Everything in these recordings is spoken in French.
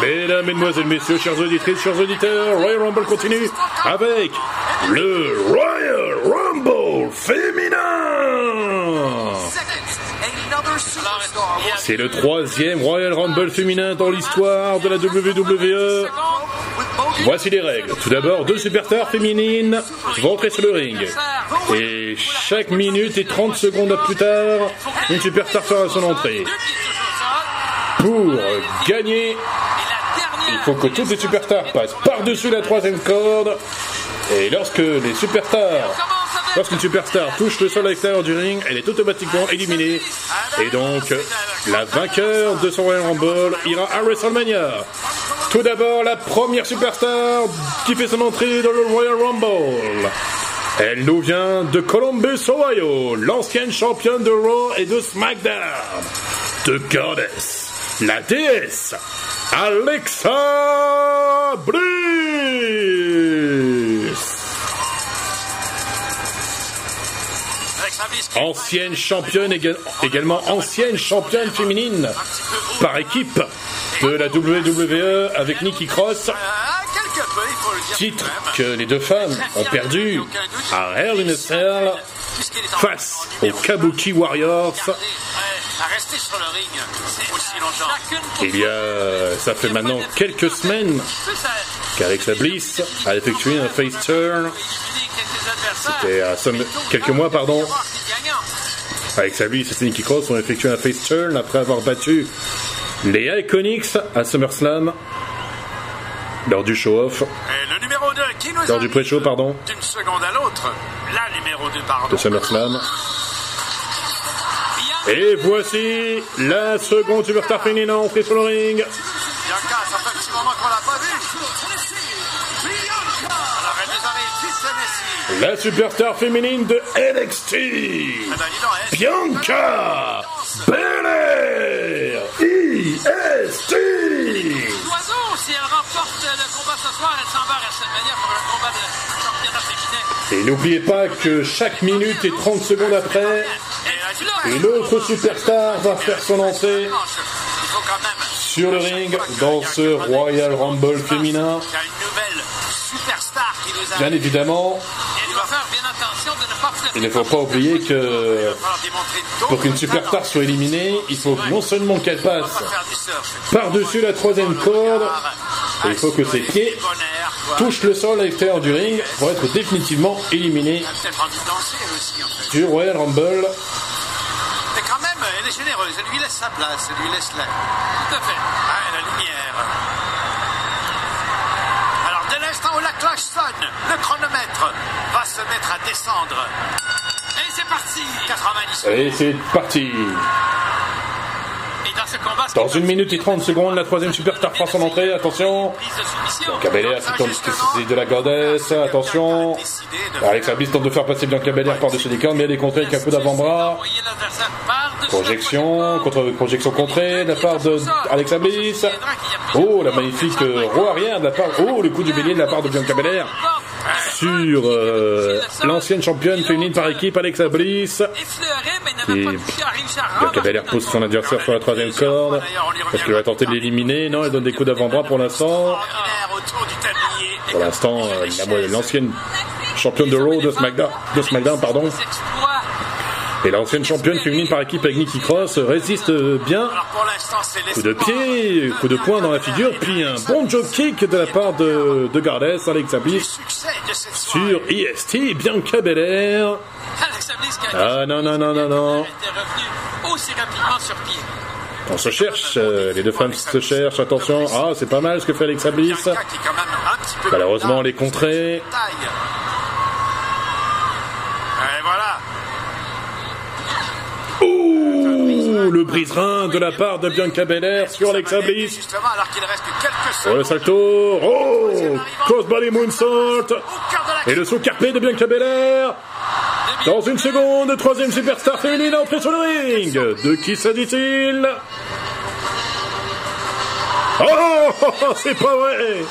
Mesdames, Mesdemoiselles, Messieurs, chers auditrices, chers auditeurs, Royal Rumble continue avec le Royal Rumble féminin. C'est le troisième Royal Rumble féminin dans l'histoire de la WWE. Voici les règles. Tout d'abord, deux superstars féminines vont entrer sur le ring. Et chaque minute et 30 secondes plus tard, une superstar fera son entrée. Pour gagner, il faut que toutes les superstars passent par-dessus la troisième corde. Et lorsque les superstars Lorsqu'une superstar touche le sol à l'extérieur du ring, elle est automatiquement éliminée. Et donc, la vainqueur de son Royal Rumble ira à WrestleMania. Tout d'abord, la première superstar qui fait son entrée dans le Royal Rumble. Elle nous vient de Columbus, Ohio, l'ancienne championne de Raw et de SmackDown. The Goddess, la déesse, Alexa Bliss. Ancienne championne, également ancienne championne féminine par équipe de la WWE avec Nikki Cross. Titre que les deux femmes ont perdu à Hell in Cell face aux Kabuki Warriors. Il y a, ça fait maintenant quelques semaines qu'Alexa Bliss a effectué un face turn. C'était à quelques mois, pardon. Alexa Bliss et Nikki Cross ont effectué un face turn après avoir battu les Iconics à SummerSlam lors du show-off. Lors du pré-show, pardon. D'une seconde à l'autre, la numéro 2, pardon. De SummerSlam. Et voici la seconde superstar féminine entrée sur le ring. Bianca, ça fait un petit moment qu'on l'a pas vue. Alors, elle nous arrive. La superstar féminine de NXT. Eh ben, elle- Bianca Belair IST. L'oiseau, le combat ce soir, elle s'en va à WrestleMania pour un combat de championnat féminin. Et n'oubliez pas que chaque minute et 30 secondes après, une autre superstar va faire son entrée sur le ring dans ce Royal Rumble féminin. Bien évidemment, il ne faut pas oublier que pour qu'une superstar soit éliminée, il faut non seulement qu'elle passe par-dessus la troisième corde, et il faut que ses pieds touchent le sol à l'extérieur du ring pour être définitivement fait. du Royal Rumble. Mais quand même, elle est généreuse. Elle lui laisse sa place. Elle lui laisse la... Tout à fait. Ah, la lumière. Alors, dès l'instant où la cloche sonne, le chronomètre va se mettre à descendre. Et c'est parti. 90 Et c'est parti dans une minute et 30 secondes, la troisième superstar fera son entrée. Attention tente c'est de la goddess. Attention Alexa Bliss tente de faire passer Bianca Belair par-dessus les cordes, mais elle est contrée avec un peu d'avant-bras. Projection, contre, projection contrée de la part de Bliss. Oh, la magnifique euh, roue arrière de la part. Oh, le coup du bélier de la part de Bianca Belair sur euh, l'ancienne championne féminine par équipe Alexa Bliss. Rendre. Belair pousse son adversaire sur la troisième corde. Est-ce qu'elle va tenter de l'éliminer Non, elle donne des coups d'avant-bras pour l'instant. Pour l'instant, euh, la- l'ancienne championne de Raw de SmackDown, de SmackDown pardon. Et l'ancienne championne féminine par équipe Nikki Cross résiste bien. Coup de pied, coup de poing dans la figure, puis un bon job kick de la part de, de Goddess, Alexa Bliss sur soirée. EST, Bianca Belair. Ah non, non, non, non, non. On se cherche, euh, les deux femmes se cherchent, attention. Ah, c'est pas mal ce que fait Alexa Bliss. Malheureusement, les contrées. taille. Et voilà. Le brise-rein de la part de Bianca Belair sur Alexa Bliss. Oh, le salto. Oh, crossbody moonsault. Et le saut carpé de Bianca Belair. Dans une seconde, troisième superstar féminine entrée sur le ring. De qui s'agit-il? Oh, c'est pas vrai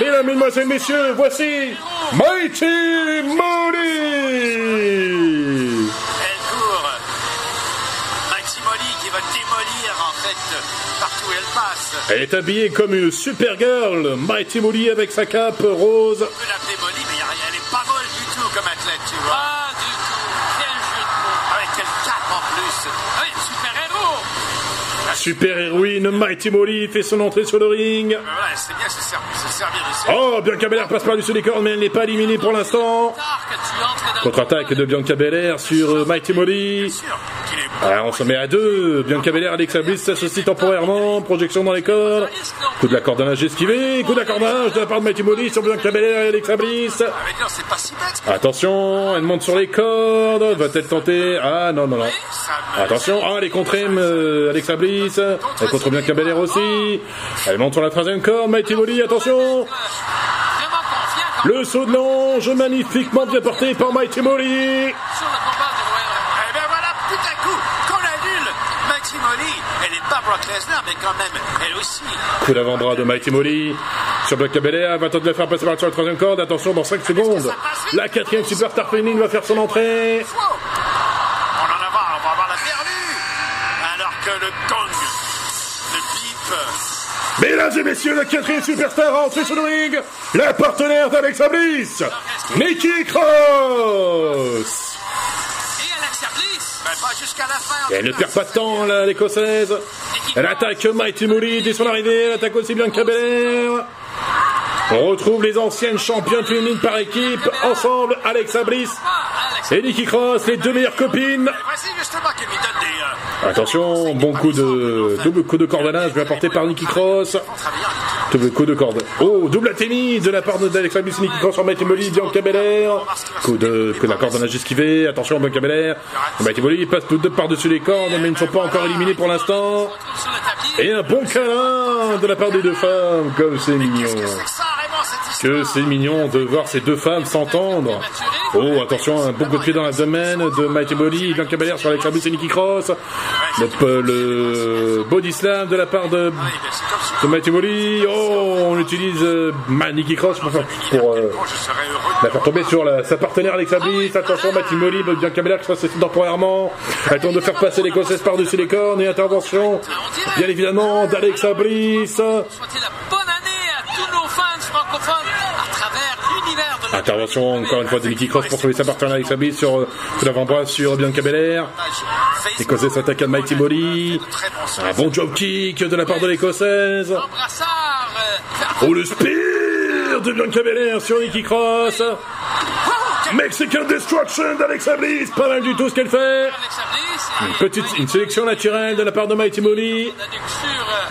Mesdames, Mesdemoiselles, Messieurs, voici Mighty Moody elle est habillée comme une Supergirl, Mighty Molly avec sa cape rose. On peut l'appeler Molly, mais y a rien, elle est pas molle du tout comme athlète, tu vois. Pas du tout. Quel jeu de mots. Avec quel cap en plus. Oui, super-héros. Super-héroïne Mighty Molly fait son entrée sur le ring. Voilà, bien se, servir de ses Oh, Bianca Belair passe par-dessus les cordes, mais elle n'est pas éliminée pour l'instant. Contre-attaque de Bianca Belair sur Mighty Molly. sûr Alors on se met à deux. Bianca Belair, Alexa Bliss s'associe temporairement. Projection dans les cordes. Coup de l'accordage esquivé. Coup d'accordage de la part de Mighty Molly sur Bianca Belair et Alexa Bliss. Ah. Attention, elle monte sur les cordes. Va-t-elle tenter? Ah non, non, non. Attention, ah, elle est contrée, euh, Alexa Bliss. Elle contre Bianca Belair aussi. Elle monte sur la troisième corde. Mighty Molly, attention. Le saut de l'ange, magnifiquement bien porté par Mighty Molly. sur le combat du Royal Rumble. Eh ben voilà, tout à coup, qu'on annule Mighty Molly. Elle est pas Brock Lesnar, mais quand même, elle aussi. Coup d'avant-bras de Mighty Molly sur Belair. Elle va tenter de la faire passer par sur la troisième corde. Attention, dans 5 secondes. La quatrième superstar féminine va faire son entrée. Wow. On en a marre, on va avoir la perdue. Alors que le gong, le bip, Mesdames et messieurs, la quatrième superstar a entré sur le ring. La partenaire d'Alexa Bliss, Nikki Cross. Elle ne perd pas de temps, l'écossaise. Elle attaque Mighty Molly dès son arrivée. Elle attaque aussi Bianca Belair. On retrouve les anciennes championnes féminines par équipe. Ensemble, Alexa Bliss et Nikki Cross, les deux meilleures copines. Attention, bon coup de double coup de cordonnage bien porté par Nikki Cross. En coup de corde. Oh, double athénie de la part d'Alexa Bliss et Nikki Cross sur Mighty Molly, Bianca Belair. Coup de coup de la cordonnage esquivé. Attention, Bianca Belair. Molly passe toutes deux par-dessus les cordes, mais ils ne sont pas encore éliminés pour l'instant. Et un bon câlin de la part des deux femmes, comme c'est mignon. Que c'est mignon de voir ces deux femmes s'entendre. Oh, attention, un bon coup de pied dans l'abdomen de Mighty Molly, Bianca Belair sur Bliss et Nikki Cross. Le, le body slam de la part de, de Mighty. Oh, on utilise euh, Nikki Cross pour, euh, la faire tomber sur la- sa partenaire Alexa Bliss. Attention, Mighty Molly, Bianca Belair qui se temporairement. Elle tente de faire passer l'écossaise par-dessus les cornes et intervention, bien évidemment, d'Alexa Bliss. Intervention encore une fois de Nikki Cross pour trouver sa partenaire Alexa Bliss sur coup d'avant-bras sur Bianca Belair. L'Écossaise s'attaque à Mighty son. Un bon job kick de la part de l'Écossaise. Euh, Oh le spear de Bianca Belair sur Nikki Cross. Mexican Destruction d'Alexa Bliss. Pas mal du tout ce qu'elle fait. Et Petite une sélection naturelle de la part de Mighty Molly.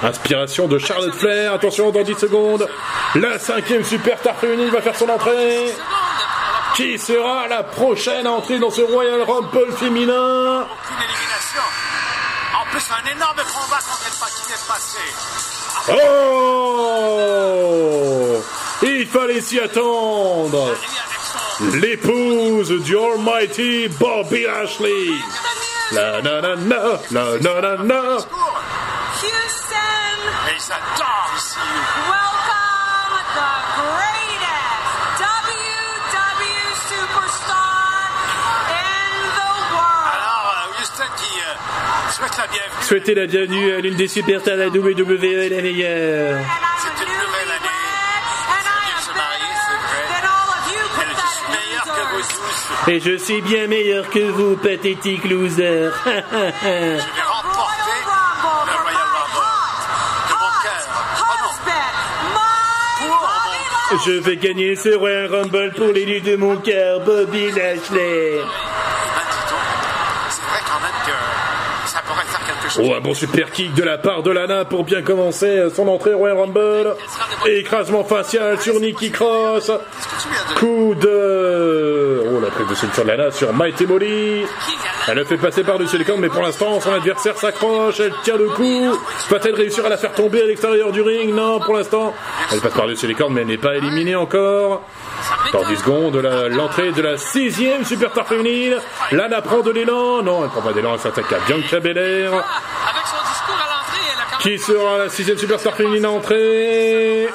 Inspiration de Charlotte Flair. Attention dans 10 secondes. La cinquième superstar féminine va faire son entrée. Qui sera la prochaine entrée dans ce Royal Rumble féminin? Aucune élimination. En plus, un énorme combat pas qui est passé. Oh Il fallait s'y attendre. L'épouse du Almighty Bobby Lashley La na na na La na na na Adorent ici. welcome the greatest WW superstar in the world. Alors, euh, Houston qui euh, souhaite la bienvenue. Souhaitez la bienvenue à l'une des superstars de la WWE la meilleure And I'm C'est a une nouvelle année. Et je suis bien meilleur que vous, pathétique loser Je vais gagner ce Royal Rumble pour l'élu de mon cœur, Bobby Lashley. Oh, un bon super kick de la part de Lana pour bien commencer son entrée Royal Rumble. Écrasement facial sur Nikki Cross. Coup de... Oh, la prise de sélection de Lana sur Mighty Molly. Elle le fait passer par-dessus les cordes, mais pour l'instant, son adversaire s'accroche. Elle tient le coup. Va-t-elle réussir à la faire tomber à l'extérieur du ring? Non, pour l'instant. Elle passe par-dessus les cordes, mais elle n'est pas éliminée encore. Dans 10 secondes, l'entrée de la sixième superstar féminine. Lana prend de l'élan. Non, elle prend pas d'élan, elle s'attaque à Bianca Belair. Qui sera la sixième superstar féminine à entrer?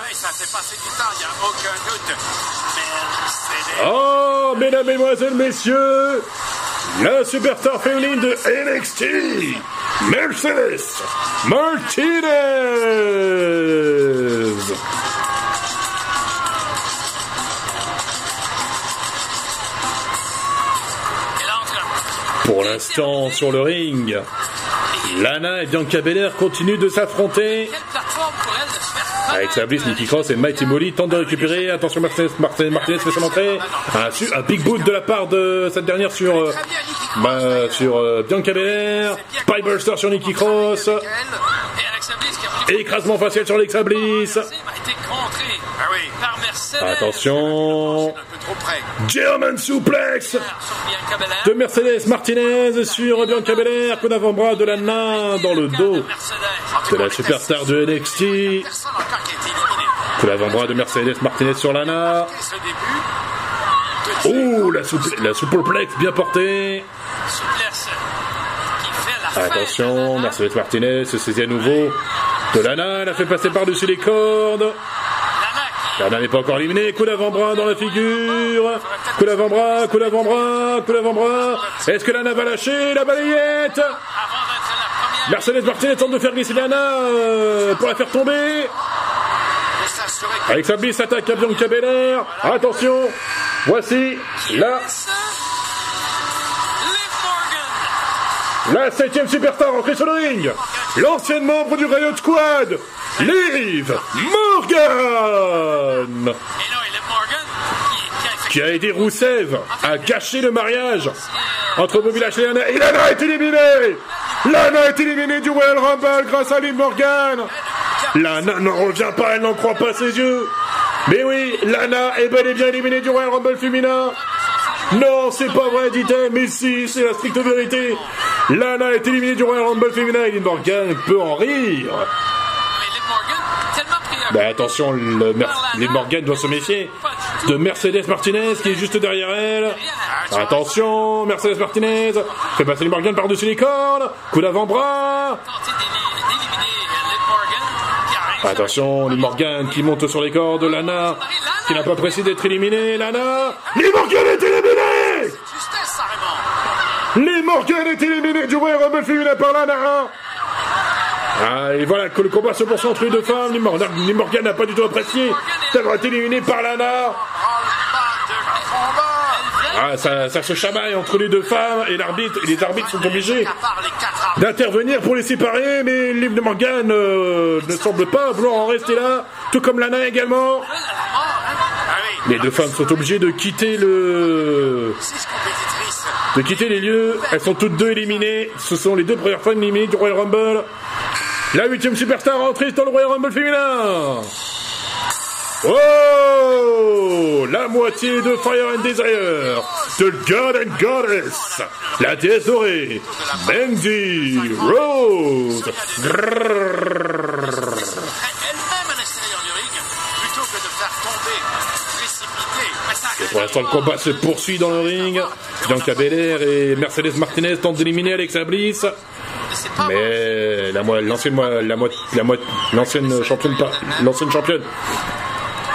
Oh, mesdames, mesdemoiselles, messieurs, la superstar féminine de NXT, Mercedes Martinez. Pour l'instant, sur le ring, Lana et Bianca Belair continuent de s'affronter. Avec sa bliss, Nikki Cross et Mighty Molly tentent de récupérer. Attention, Martinez, Martinez, Martinez fait son entrée. Un, big boot de la part de cette dernière sur, euh, bah, sur euh, Bianca Belair. Sur Nikki Cross. Écrasement facial sur Alexa Bliss. Ah. Attention. Trop près. German suplex de Mercedes Martinez sur Bianca Belair. Coup d'avant-bras de Lana dans le dos de la superstar de NXT. Coup d'avant-bras de Mercedes Martinez sur Lana. Oh, la, souple, la superplex bien portée. La Attention, Mercedes Martinez se saisit à nouveau de Lana. Elle a fait passer par-dessus les cordes. Lana n'est pas encore éliminée. Coup d'avant-bras dans la figure. Coup d'avant-bras, coup d'avant-bras, coup d'avant-bras. Est-ce que Lana va lâcher la balayette Mercedes Martinez tente de faire glisser Lana euh, pour la faire tomber. Avec sa blisse attaque à Bianca Belair. Attention, voici la, la septième superstar entrée sur le ring. L'ancienne membre du Riot Squad, Liv Morgan. Qui, a aidé Rousseff à gâcher le mariage entre Bobby et Lana. Et Lana est éliminée Lana est éliminée du Royal Rumble grâce à Liv Morgan. Lana n'en revient pas, elle n'en croit pas ses yeux. Mais oui, Lana est bel et bien éliminée du Royal Rumble féminin. Non, c'est pas vrai, dit-elle, mais si, c'est la stricte vérité. Lana est éliminée du Royal Rumble féminin et Liv Morgan peut en rire. Ben attention, le Mer- Liv Morgan doit se méfier de Mercedes Martinez qui est juste derrière elle. Attention, Mercedes Martinez fait passer Liv Morgan par-dessus les cordes. Coup d'avant-bras. Attention, Liv Morgan qui monte sur les cordes. Lana qui n'a pas pressé d'être éliminée. Lana. Liv Morgan est éliminée. Liv Morgan est éliminée du Royal Rumble féminin par Lana. Ah, et voilà que le combat se poursuit entre les deux femmes. Liv Morgan n'a pas du tout apprécié d'avoir été éliminée par Lana. De. Ah, ça, se chamaille entre les deux femmes et les arbitres sont obligés les d'intervenir pour les séparer, mais Liv Morgan euh, ne semble pas vouloir en rester là, tout comme Lana également. Les deux femmes sont obligées de quitter le, de quitter les lieux. Elles sont toutes deux éliminées. Ce sont les deux premières femmes éliminées du Royal Rumble. La huitième superstar entrée dans le Royal Rumble féminin. Oh La moitié de Fire and Desire, de God and Goddess, la déesse dorée, Mandy Rose. Et pour l'instant, le combat se poursuit dans le ring. Bianca Belair et Mercedes Martinez tentent d'éliminer Alexa Bliss. Mais la l'ancienne la mo- la mo- l'ancienne championne l'ancienne championne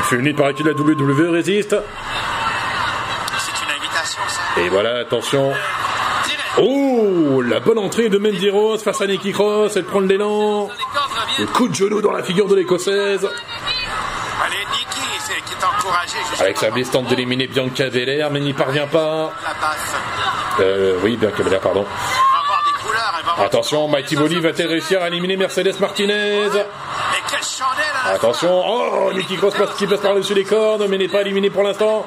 féminine par acquis de la WWE résiste. Et voilà, attention. Oh, la bonne entrée de Mandy Rose face à Nikki Cross. Elle prend de l'élan. Le coup de genou dans la figure de l'écossaise. Alexa Bliss tente d'éliminer Bianca Belair, mais n'y parvient pas. Euh, oui, Bianca Belair, pardon. Elle va avoir des couleurs. Elle va avoir... Attention, Mighty Molly va-t-elle réussir à éliminer Mercedes Martinez Attention, oh, Nikki Cross passe, qui passe par-dessus les cordes, mais n'est pas éliminé pour l'instant.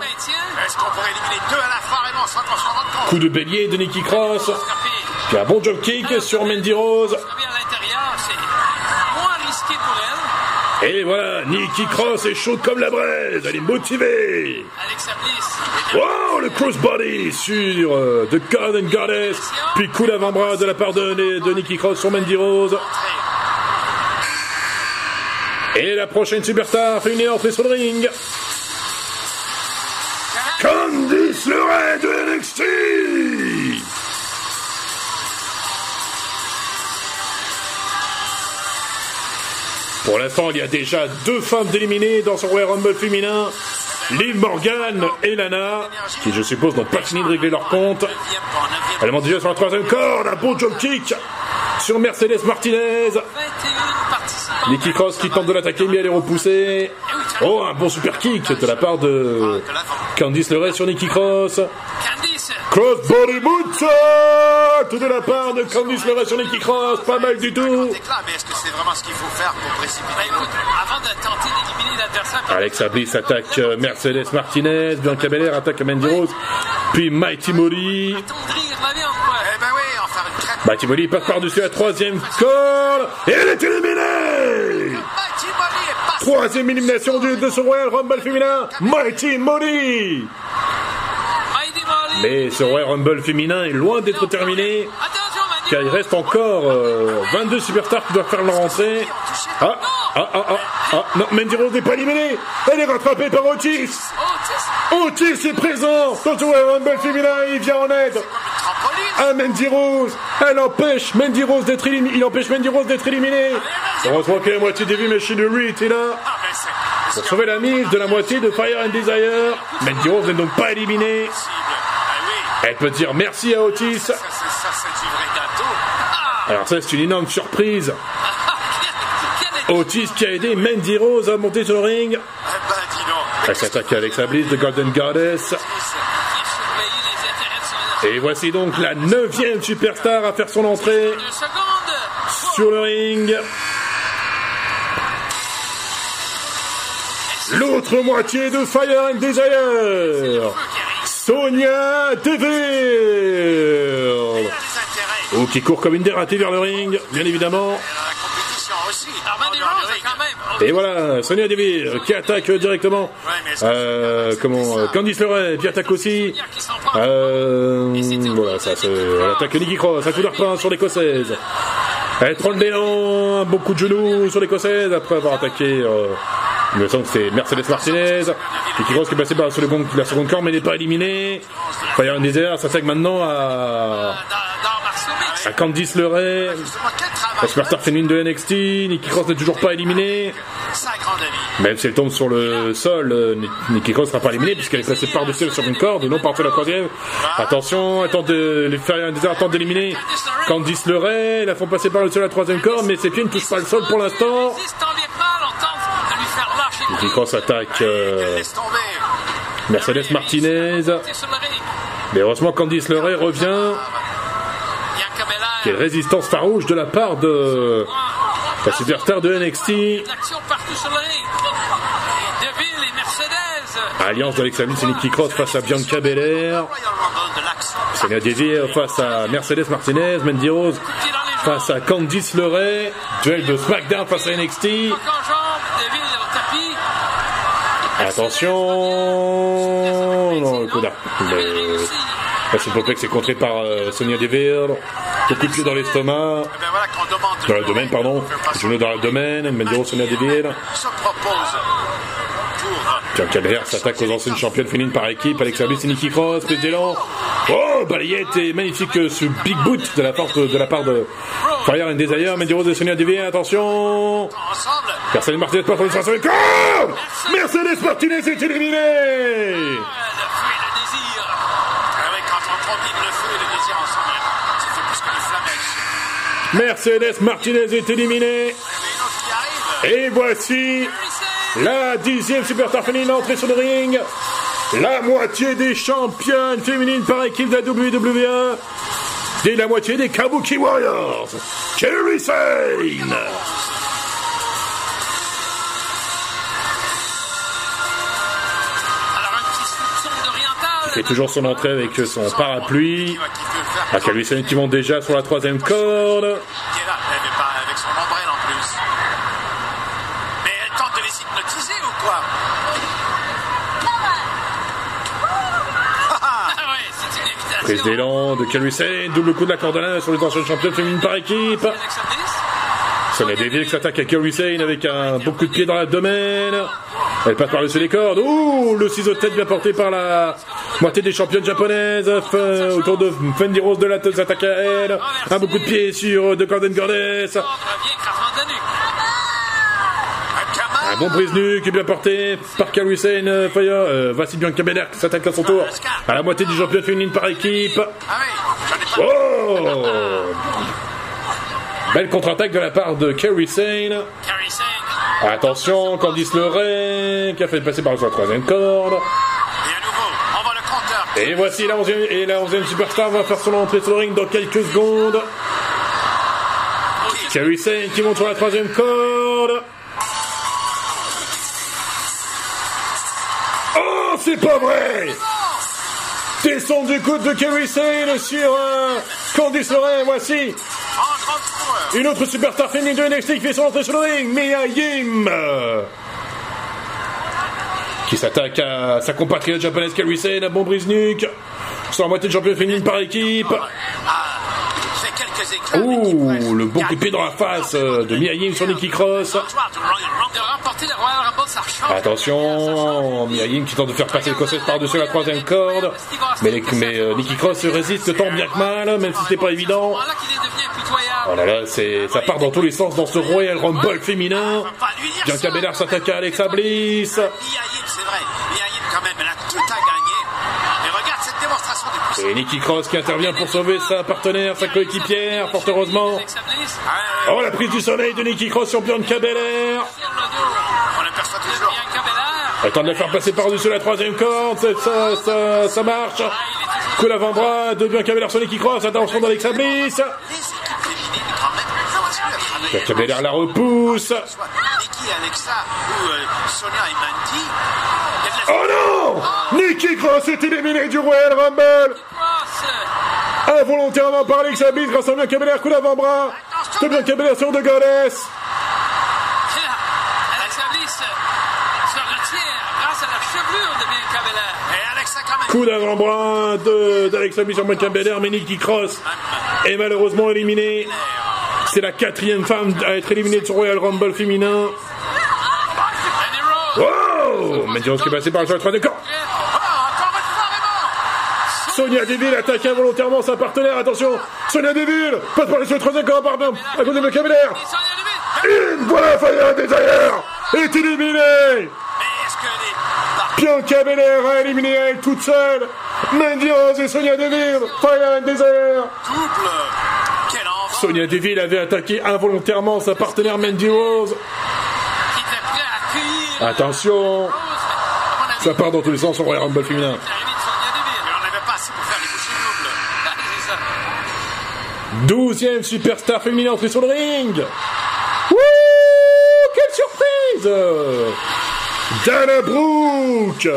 Coup de bélier de Nikki Cross. Puis un bon job kick sur Mandy Rose. Et voilà, Nikki Cross est chaude comme la braise. Elle est motivée. Alexa Bliss. Wow, le crossbody sur euh, The God and Goddess. Puis coup d'avant-bras de la part de, de Nikki Cross sur Mandy Rose. Et la prochaine superstar féminine entrée sur le ring. Candice LeRae de NXT. Pour l'instant, il y a déjà deux femmes éliminées dans ce Royal Rumble féminin. Liv Morgan et Lana, qui je suppose n'ont pas fini de régler leur compte. Elle monte déjà sur la troisième corde, un bon jump kick sur Mercedes Martinez. 21 participants. Nikki Cross qui tente de l'attaquer, mais elle est repoussée. Oh, un bon super kick de la part de Candice LeRae sur Nikki Cross. Crossbody moonsault de la part de Candice LeRae sur Nikki Cross. Pas mal du tout. Mais est-ce Bliss attaque euh, Mercedes Martinez. Bianca Belair attaque Mandy Rose. Puis Mighty Molly. Mighty Molly passe par-dessus la troisième corde. Et elle est éliminée Troisième élimination du, de ce Royal Rumble féminin. Mighty Molly. Mais ce Royal Rumble féminin est loin d'être terminé. Car il reste encore euh, 22 superstars qui doivent faire leur entrée. Ah, ah, ah, ah, ah, non, Rose n'est pas éliminée. Elle est rattrapée par Otis. Otis. Est présent ce Royal Rumble féminin. Il vient en aide à Mandy Rose. Elle empêche Mandy Rose d'être. Il empêche Rose d'être éliminée. Heureusement que la moitié des vies Machinery était là. Ah, Pour sauver la mise de la moitié de Fire and Desire. Mandy Rose n'est donc pas éliminée. Ah Elle peut dire merci à Otis. gâteau. Alors ça, c'est une énorme surprise. Est- Otis qui a aidé Mandy Rose à monter sur le ring. Eh ben. Elle s'attaque avec sa Bliss de Golden Goddess. Et voici donc la neuvième superstar à faire son entrée sur le ring. L'autre moitié de Fire and Desire. Sonia Deville. Ou qui court comme une dératée vers le ring, bien évidemment. Et voilà, Sonia Deville qui attaque directement. Euh, comment euh, Candice LeRae qui attaque aussi. Euh, voilà, ça, c'est elle attaque Nikki Cross, un coup d'arpin sur l'écossaise. Elle prend le d'élan, beaucoup de genoux sur l'écossaise après avoir attaqué. Il me semble que c'est Mercedes Martinez. Nikki Cross qui est passée par la seconde, la seconde corde mais n'est pas éliminée. Fire and Desire s'attaque maintenant à, Dans, dans Marceau Mix. à Candice quel La superstar féminine de NXT. Nikki Cross n'est toujours pas éliminée. Ça. Même si elle tombe sur le sol, euh, Nikki Cross sera pas éliminée puisqu'elle est placée par-dessus sur une corde et non par-dessus la troisième. Attention, elle tente de, les Fire and Desire tente d'éliminer Candice LeRae. La font passer par-dessus la troisième corde, mais ses pieds ne touchent pas le sol pour l'instant. Cross attaque euh. Mercedes Martinez. Mais heureusement, Candice LeRae revient. Quelle résistance farouche de la part de la superstar de NXT. Alliance d'Alexa Bliss et Nikki Cross face à Bianca Belair. Sonia Deville face à Mercedes Martinez. Mandy Rose face à Candice LeRae. Duel de SmackDown face à NXT. Attention Non, le coup d'arc. Le- La suplex est contrée par euh, Sonia Deville. De pieds dans l'estomac. Dans le domaine, pardon. Genou dans le domaine. Mandy Rose, Sonia Deville. Bianca Belair s'attaque aux anciennes championnes féminines par équipe. Alexa Bliss et Nikki Cross. Oh, balayette et magnifique euh, ce big boot de la part de, de la part de Fire and Desire. Mandy Rose et Sonia. Attention. Mercedes Martinez pour le corps Mercedes Martinez est éliminée. Mercedes Martinez est éliminée. Et voici la dixième superstar féminine entrée sur le ring. La moitié des championnes féminines par équipe de la WWE. Et la moitié des Kabuki Warriors. Kerry Sane. Fait toujours son entrée avec son parapluie. Ah, Sane qui monte déjà sur la troisième corde. qui est là, mais pas avec son ombrelle en plus. Mais elle tente de les hypnotiser ou quoi Ah ouais, c'est une invitation. Prise d'élan de Sane. Double coup de la linge sur les anciennes championnes féminines par équipe. Sonia qui s'attaque à Kerry avec un beau coup de pied dans l'abdomen. Elle passe par-dessus les cordes. Ouh, le ciseau de tête bien porté par la moitié des championnes japonaises. F- autour de Fendi Rose de la tête s'attaque à elle. Un beau coup de pied sur de la nuque. Bon brise nu qui est bien porté par Sane. euh, Fire. Euh, voici Bianca Belair qui s'attaque à son tour à la moitié des championnes féminines par équipe. Ah. Oh Belle contre-attaque de la part de Kerry Sane. Attention, Candice LeRain qui a fait passer par la troisième corde. Et à nouveau, on voit le compteur. Et voici la 11e, et la 11e superstar va faire son entrée sur le ring dans quelques secondes. Kerry Sane qui monte sur la troisième corde. C'est pas vrai Descend du coude de Kerry Sane sur euh, Candice voici une autre superstar féminine de NXT qui fait son entrée sur le ring, Mia Yim Qui s'attaque à sa compatriote japonaise Kerry Sane, à bon. Sur la moitié de championne féminine par équipe. Ouh, le bon coup de pied dans la face euh, de Mia Yim sur Nikki Cross. Attention, Mia Yim qui tente de faire passer le Cosset par-dessus la troisième corde. Mais, euh, Nikki Cross résiste tant bien que mal, même si c'était pas évident. Oh là là, ça part dans tous les sens dans ce Royal Rumble féminin. Bianca. Belair s'attaque à Alexa Bliss. Et Nikki Cross qui intervient pour sauver sa partenaire, sa coéquipière, fort heureusement. Oh, la prise du soleil de Nikki Cross sur Bianca Belair. L'aperçoit de de la faire passer par-dessus la troisième corde, ça, ça, ça, marche. Coup d'avant-bras de Bianca Belair sur Nikki Cross, attention. Bianca Belair la repousse. Alexa de Oh non Nikki Cross est éliminée du Royal Rumble. Involontairement par Alexa Bliss grâce à Bianca Belair, coup d'avant-bras de Bianca Belair sur The Goddess. Et là, Alexa Bliss se retire grâce à la chevelure de Bianca Belair. Et Alexa, quand même. Coup d'avant-bras de- d'Alexa Bianca Belair, mais Nikki Cross est malheureusement éliminée. C'est la quatrième femme à être éliminée de ce Royal Rumble féminin. Mandy Rose qui est passée par le encore une fois, Raymond. Sonia Deville attaque involontairement sa partenaire. Attention, Sonia Deville passe par le troisième corps par à côté de Belair. Et voilà, Fire Desire est éliminée. Bianca Belair a éliminé elle toute seule. Mandy Rose et Sonia Deville. Fire and Desire. Sonia Deville avait attaqué involontairement sa partenaire Mandy Rose. Attention, ça part dans tous les sens au Royal Rumble féminin. ça. Douzième superstar féminin entrée sur le ring. Wouh Quelle surprise Dana Brooke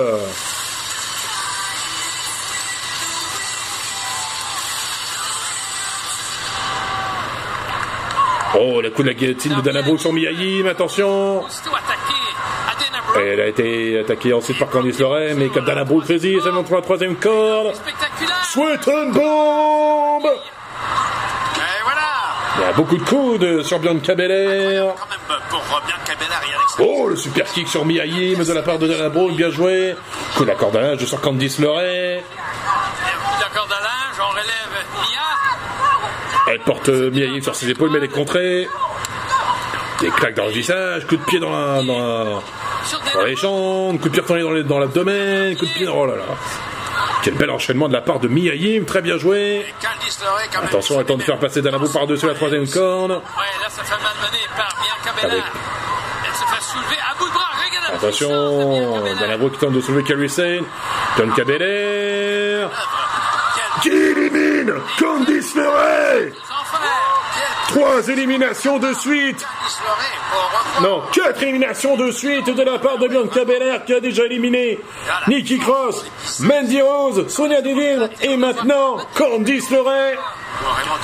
Oh, le coup de la guillotine de Dana Brooke sur Mia Yim, attention. Elle a été attaquée ensuite par Candice LeRae, mais comme Dana Brooke résiste, elle monte la troisième corde. Spectaculaire. Sweat and Bomb Et voilà. Il y a beaucoup de coups de sur Bianca Belair. Quand même, euh, pour Bianca Belair et Alexa. Oh, le super kick sur Mia Yim de la part de Dana Brooke, bien joué. Coup d'accordage sur Candice LeRae. Et coup d'accord de linge, on relève Mia. Elle porte Mia Yim sur ses épaules, mais elle est contrée. Des claques dans le visage, coup de pied dans la, dans la- les jambes, coup de pied retourné dans l'abdomen, coup de pied... Oh là là. Quel bel enchaînement de la part de Mia Yim, très bien joué. Attention, elle tente de faire passer Dana Brooke par-dessus la troisième corde. Ouais, là, ça fait malmener par Bianca Belair. Avec- Elle se fait soulever à bout de bras. Regarde Attention, Brooke qui tente de soulever Kerry Sane. Bianca Belair. Qui élimine Candice. Trois éliminations de suite Candice. Non, quatre éliminations de suite de la part de Bianca Belair qui a déjà éliminé Nikki Cross, Mandy Rose, Sonia Deville et maintenant Candice LeRae.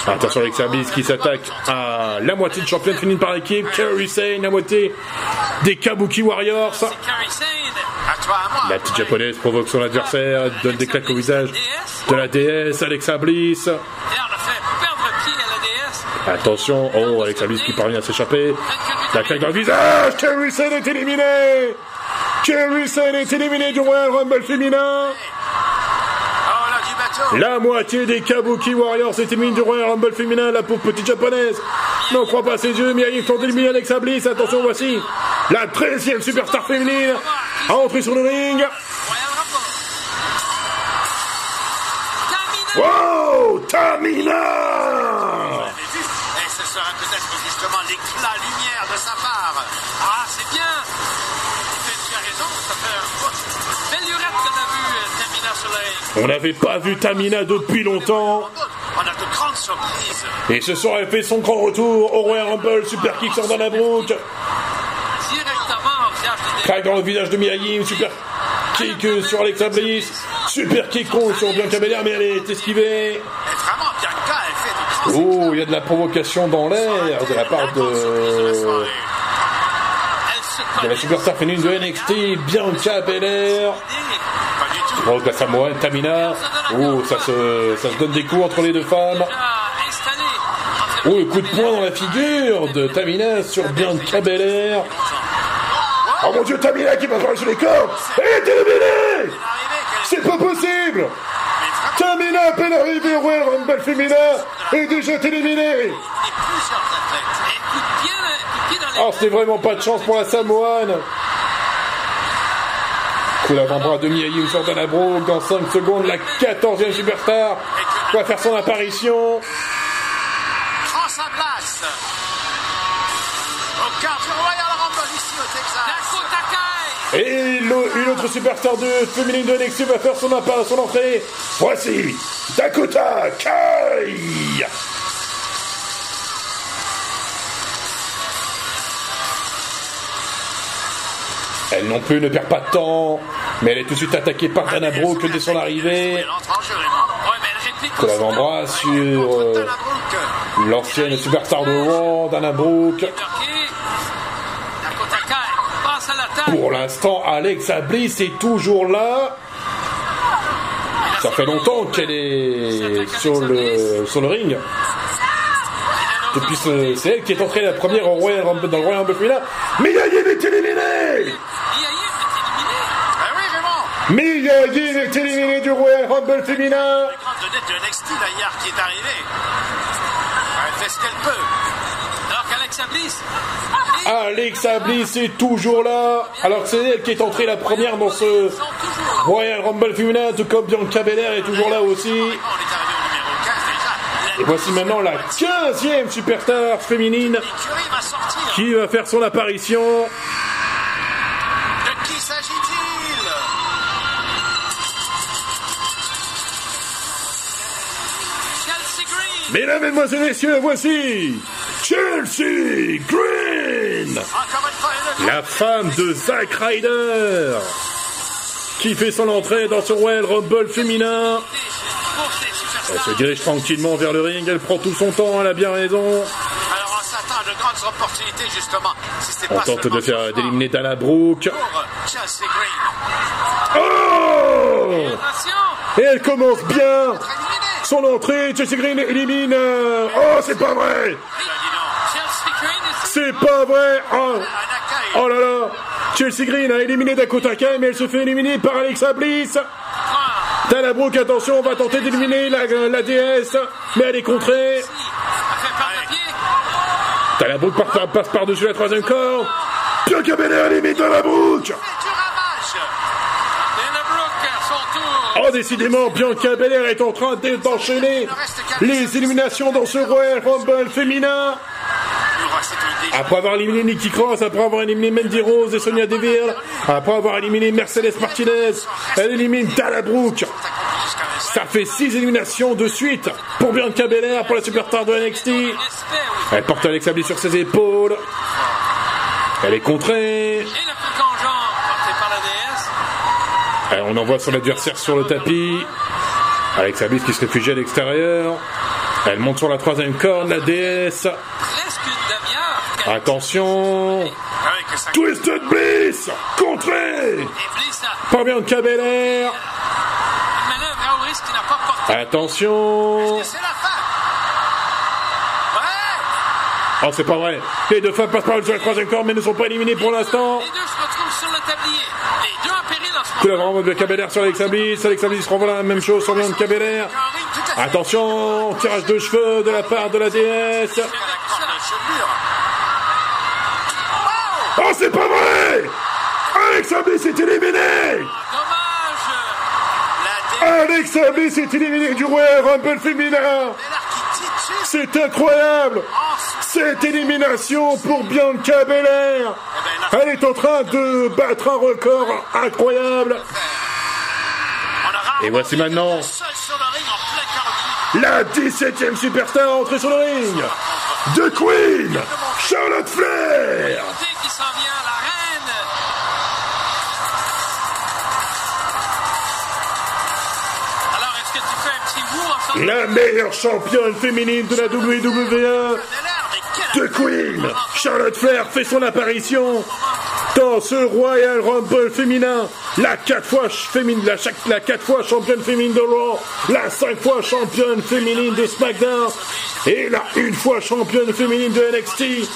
Attention avec Bliss qui s'attaque à la moitié de championne féminine par équipe, Kerry Sane, la moitié des Kabuki Warriors. La petite japonaise provoque son adversaire, donne des claques au visage de la déesse Alexa Bliss. Et on a fait perdre le pied à la déesse. Attention, oh Alexa Bliss qui parvient à s'échapper. La claque dans le visage, Kerry Sane est éliminé Kerry Sane est éliminé du Royal Rumble féminin. La moitié des Kabuki Warriors est éliminée du Royal Rumble féminin, la pauvre petite japonaise. N'en croit pas ses yeux, mais il tente d'éliminer Alexa Bliss. Attention, voici la 13e superstar féminine à entrer sur le ring. Wow, Tamina On n'avait pas vu Tamina depuis longtemps. On a de grandes surprises. Et ce soir, elle fait son grand retour au Royal Rumble. Super kick sur visage des Craque dans le visage de Mia Yim. Super kick sur Alexa Bliss. Super kick contre sur Bianca Belair, mais elle est esquivée. Oh, il y a de la provocation dans l'air de la part de, la superstar féminine de NXT, Bianca Belair. Oh, la Samoane, Tamina. Oh, ça se, ça se donne des coups entre les deux femmes. Oh, le coup de poing dans la figure de Tamina sur Bianca Belair. Oh mon dieu, Tamina qui va faire sur les corps. Elle est éliminée C'est pas possible Tamina, à peine arrivée au Royal Rumble féminin, est déjà éliminée Oh, c'était vraiment pas de chance pour la Samoane. Coup d'avant-bras de Mia Yim sur Dana Brooke. Dans 5 secondes, la 14e superstar va faire son apparition. Prend sa place. Au du Royal Rumble ici au Texas. Dakota Kai. Et une autre superstar de féminine de NXT va faire son, son entrée. Voici Dakota Kai. Elle non plus ne perd pas de temps, mais elle est tout de suite attaquée par Dana Brooke dès son arrivée. Elle mais elle Coup d'avant-bras sur euh, l'ancienne superstar de Raw, Dana Brooke. Pour l'instant, Alexa Bliss est toujours là. Ça fait longtemps qu'elle est sur le, sur le ring. Depuis ce- c'est elle qui est entrée la première au Royal Rumble, dans le Royal Rumble. Mia Yim est éliminée Mia Yim est éliminée. Ben Yim est éliminée du Royal Rumble féminin. Grande vedette de NXT qui est arrivée. Elle fait ce qu'elle peut. Alors qu'Alexa Bliss. Alexa Bliss est toujours là. Alors que c'est elle qui est entrée la première dans ce. Royal Rumble féminin, tout comme Bianca Belair est toujours là aussi. On est arrivé au numéro 15 déjà. Et voici maintenant la 15e superstar féminine qui va faire son apparition. Mesdames, et Messieurs, voici Chelsea Green, la femme de Zack Ryder, qui fait son entrée dans ce Royal Rumble féminin. Elle se dirige tranquillement vers le ring, elle prend tout son temps, elle a bien raison. Alors on s'attend à de grandes opportunités justement. Si On pas tente de faire d'éliminer Dana Brooke. Pour Green. Oh. Et elle commence bien. Son entrée, Chelsea Green élimine. euh, Oh, c'est pas vrai C'est pas vrai Oh, oh là là Chelsea Green a éliminé Dakota Kai, mais elle se fait éliminer par Alexa Bliss. Dana Brooke, attention, on va tenter d'éliminer la, déesse, mais elle est contrée. Par- passe par-dessus la troisième corde. Bianca Belair élimine Dana Brooke. C'est du ravage. Dana Brooke à son tour. Oh, décidément, Bianca Belair est en train d'e- d'enchaîner les éliminations dans ce Royal Rumble féminin. Après avoir éliminé Nikki Cross, après avoir éliminé Mandy Rose et Sonia Deville, après avoir éliminé Mercedes Martinez, elle élimine Dana Brooke. Ça fait 6 éliminations de suite pour Bianca Belair, pour la superstar de NXT. Elle porte Alexa Bliss sur ses épaules. Elle est contrée. Et le coup en jambe porté par On envoie son adversaire sur le tapis. Alexa Bliss qui se réfugie à l'extérieur. Elle monte sur la troisième corde, la qu'elle- Attention. Twisted Bliss n'a pas. Attention. La fin. Ouais. Oh, c'est pas vrai. Les deux femmes passent par sur la troisième corde, mais ne sont pas éliminées pour l'instant. Le. Coup d'avant de sur Alexa Bliss. Bliss renvoie la même chose sur à fait. Attention, tirage de cheveux de la part de la de chevelure. Oh, c'est pas vrai Bliss est déesse Alexa Bliss est éliminée du Royal Rumble féminin C'est incroyable Cette élimination pour Bianca Belair. Elle est en train de battre un record incroyable. Et voici maintenant la 17e superstar entrée sur le ring. The Queen, Charlotte Flair. La meilleure championne féminine de la WWE. The Queen, Charlotte Flair fait son apparition dans ce Royal Rumble féminin. La quatre fois féminine, la, fois championne féminine de Raw, la cinq fois championne féminine de SmackDown et la une fois championne féminine de NXT.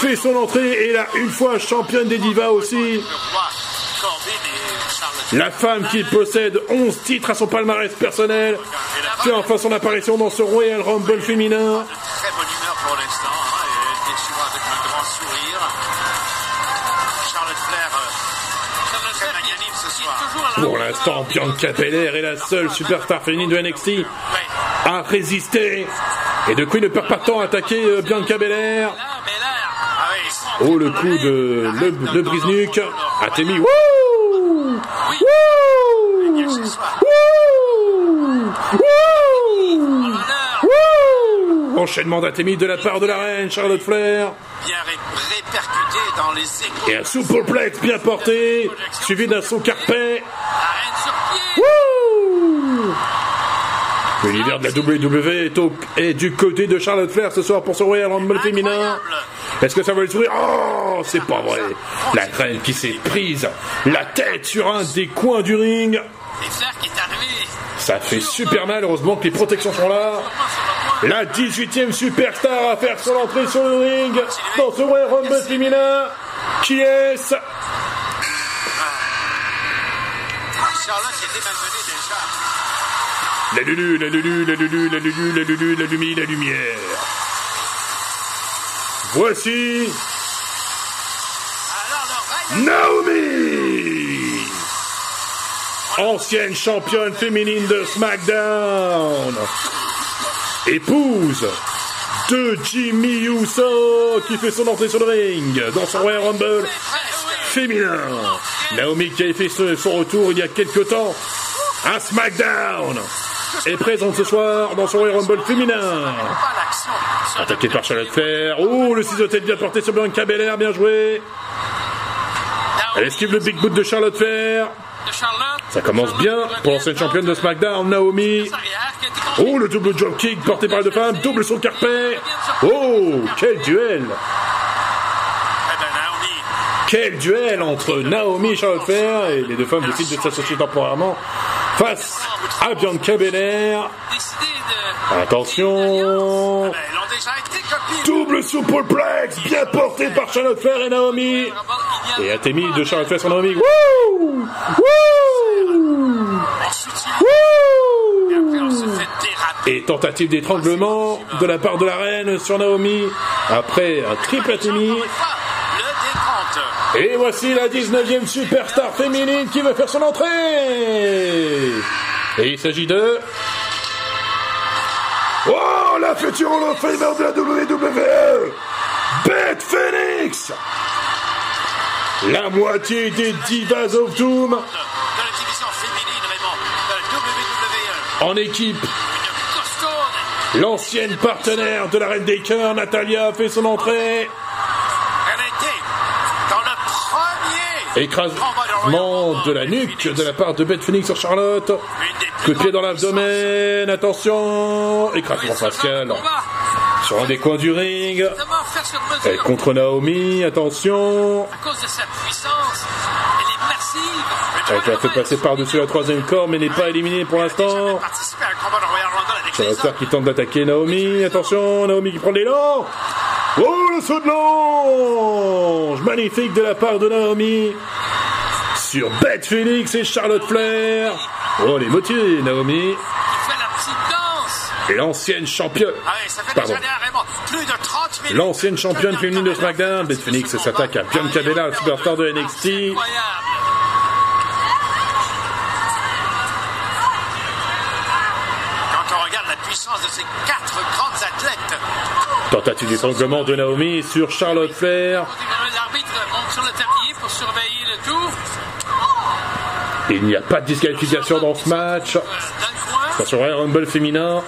Fait son entrée et la une fois championne des divas aussi. La femme qui possède 11 titres à son palmarès personnel fait enfin son apparition dans ce Royal Rumble féminin. Pour l'instant. Hein, et elle était souvent avec un grand sourire. Charlotte Flair, euh, Pour l'instant, Bianca Belair est la seule superstar féminine de NXT à résister. Et de Queen ne perd pas de temps à attaquer euh, Bianca Belair. Ah. Oh, le coup de le, de Brisnuc. Atemi. Wouh Wouh. Wouh Enchaînement d'Atemi de la part de la reine Charlotte Flair. Bien ré- répercuté dans les échos. Et un superplex bien porté, suivi d'un saut carpet. La reine sur pied. Wouh L'univers de la WWE est, au- est du côté de Charlotte Flair ce soir pour ce Royal Rumble féminin. Est-ce que ça va le sourire? Oh, c'est pas vrai. La reine qui s'est prise la tête sur un des coins du ring. Et Flair qui est arrivé. Ça fait super mal, heureusement que les protections sont là. La 18e superstar à faire son entrée sur le ring dans ce Royal Rumble féminin. Qui est-ce? La Lulu, la Lulu, la Lulu, la Lulu, la Lulu, la Lumi, la lumière. Voici Naomi Ancienne championne féminine de SmackDown Épouse de Jimmy Uso qui fait son entrée sur le ring dans son Royal Rumble féminin. Naomi qui a fait son retour il y a quelques temps à SmackDown est présente ce soir dans son Royal Rumble féminin. pas l'action. Sur Attaqué par Charlotte Flair. Oh, le ciseau tête bien porté sur Bianca Belair, bien joué. Elle esquive le big boot de Charlotte Flair. Ça commence bien pour l'ancienne championne de SmackDown, Naomi. Oh, le double drop kick porté par les deux femmes, double son carpet. Oh, quel duel. Quel duel entre Naomi et Charlotte Flair. Et les deux femmes décident de s'associer temporairement face à Bianca Belair. Attention. Double superplex bien porté par Charlotte Flair et Naomi. Et Atemi de Charlotte Flair sur Naomi. Wouh Et tentative d'étranglement de la part de la reine sur Naomi après un triple décompte. Et voici la 19e superstar féminine qui va faire son entrée. Et il s'agit de... Oh, la future Hall of Famer de la WWE Beth Phoenix La moitié des Divas of Doom en équipe. L'ancienne partenaire de la reine des cœurs, Natalia, fait son entrée. Elle était dans le premier. Écrasement de la nuque de la part de Beth Phoenix sur Charlotte. Coup de pied dans l'abdomen, attention. Écrasement facial sur un des coins du ring. Mesure contre Naomi, attention. à cause de sa puissance. Elle a fait passer par-dessus la troisième corde, mais n'est pas éliminée pour l'instant. les Charlotte Flair hommes. qui tente d'attaquer Naomi. Attention, Naomi qui prend l'élan. Oh, le saut de l'ange Magnifique de la part de Naomi. Sur Beth Phoenix et Charlotte Flair. Oh, elle est motivée, Naomi. Et l'ancienne championne. Ah oui, ça fait Pardon. déjà bien, Raymond. Plus de 30 minutes. L'ancienne championne féminine de SmackDown, Beth Phoenix s'attaque à Bianca Belair, la superstar de NXT. Ces quatre grandes athlètes, Tentative d'étranglement de Naomi sur Charlotte Flair. L'arbitre monte sur le tablier pour surveiller le tour. Il n'y a pas de disqualification dans ce match. Euh. Attention, Royal Rumble féminin.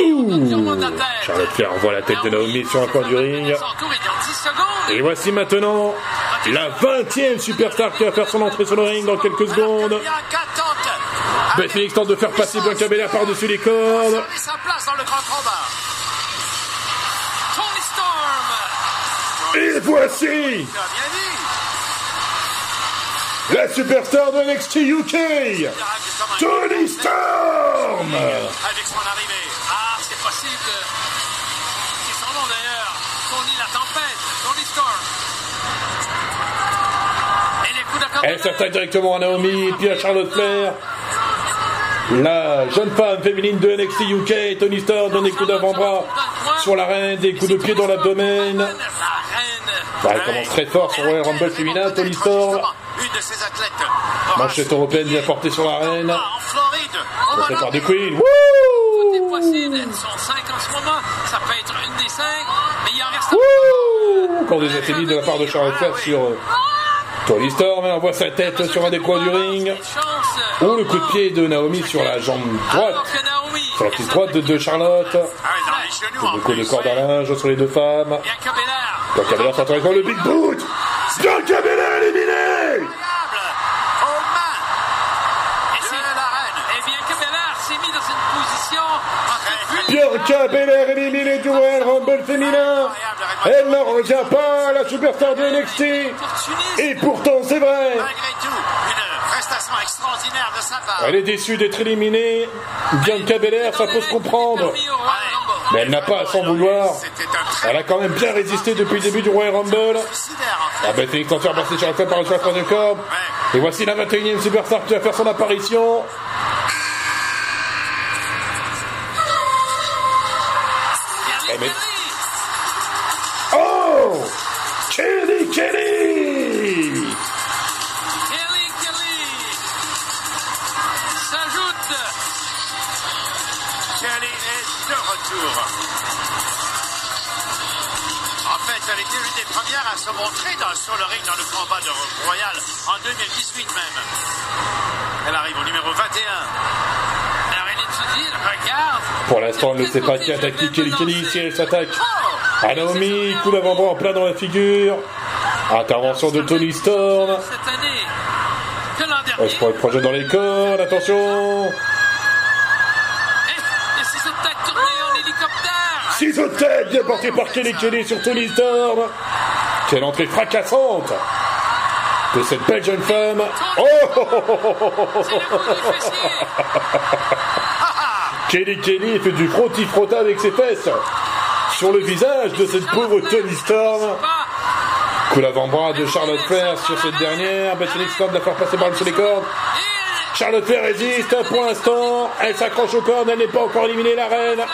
Ouh. Charlotte Flair envoie la tête de Naomi sur un coin du ring. Son tour est dans 10 secondes. Et voici maintenant la 20e superstar qui va faire son entrée sur le ring dans quelques secondes. Tente. Beth Phoenix tente de faire passer Belair par-dessus les cordes. Sa place dans le grand combat. Tony Storm. Et voici la superstar de NXT UK, Tony Storm. Avec son arrivée. Ah, c'est possible. C'est son nom d'ailleurs. Tony la tempête. Tony Storm. Et les coups Elle s'attaque directement à Naomi et puis à Charlotte Flair. La jeune femme féminine de NXT UK, Tony Storm, donne des coups d'avant-bras sur la reine, des coups de pied dans l'abdomen. Elle commence très fort sur Royal Rumble féminin, Tony Storm. Manchette européenne bien portée sur la reine. Portée par Monaco. The Queen. C'est Wouh possible. Elles sont 5 en ce moment. Ça peut être une des 5. Mais il en reste Wouh Encore des ateliers de la part de Charlotte Flair sur euh, Tony Storm. Envoie sa tête sur un des coins du ring. Oh, le coup de pied de Naomi sur la jambe droite. Sur la cuisse droite de, de Charlotte. Le coup de corde à linge sur les deux femmes. Bianca Belair. S'entraîne dans le Big Boot. Bianca Belair éliminée Incroyable. Aux mains Et c'est de la reine. Et Bianca Belair s'est mis dans une position un peu plus Bianca Belair éliminée du Royal Rumble féminin. Elle n'en revient pas, la superstar de NXT. Et pourtant, c'est vrai. Elle est déçue d'être éliminée. Bianca Belair, ça peut se comprendre. Mais elle n'a pas à s'en vouloir. Elle a quand même bien résisté depuis le début du Royal Rumble. La de faire passer sur la tête par le de corde. Et voici la 21e superstar qui va faire son apparition. Montrer dans, sur le ring dans le combat de Royal en 2018 même. Elle arrive au numéro 21. Alors elle étudie, elle regarde. Pour l'instant, elle ne sait pas qui attaque. Kelly Kelly, si elle s'attaque à Naomi, coup d'avant-bras en plein dans la figure. Intervention de Tony Storm. Cette année que l'an Elle se prend le projet dans les cordes, attention hélicoptère. Ciseaux de tête bien porté par Kelly Kelly sur Tony Storm. Quelle entrée fracassante de cette belle jeune femme. Oh le. Kelly Kelly fait du frotti-frotta avec ses fesses sur le visage de cette pauvre Tony Storm. Coup d'avant-bras de Charlotte Flair sur cette dernière. Beth Phoenix tente de la faire passer par-dessus les cordes. Charlotte Flair résiste pour l'instant. Elle s'accroche aux cordes. Elle n'est pas encore éliminée, la reine.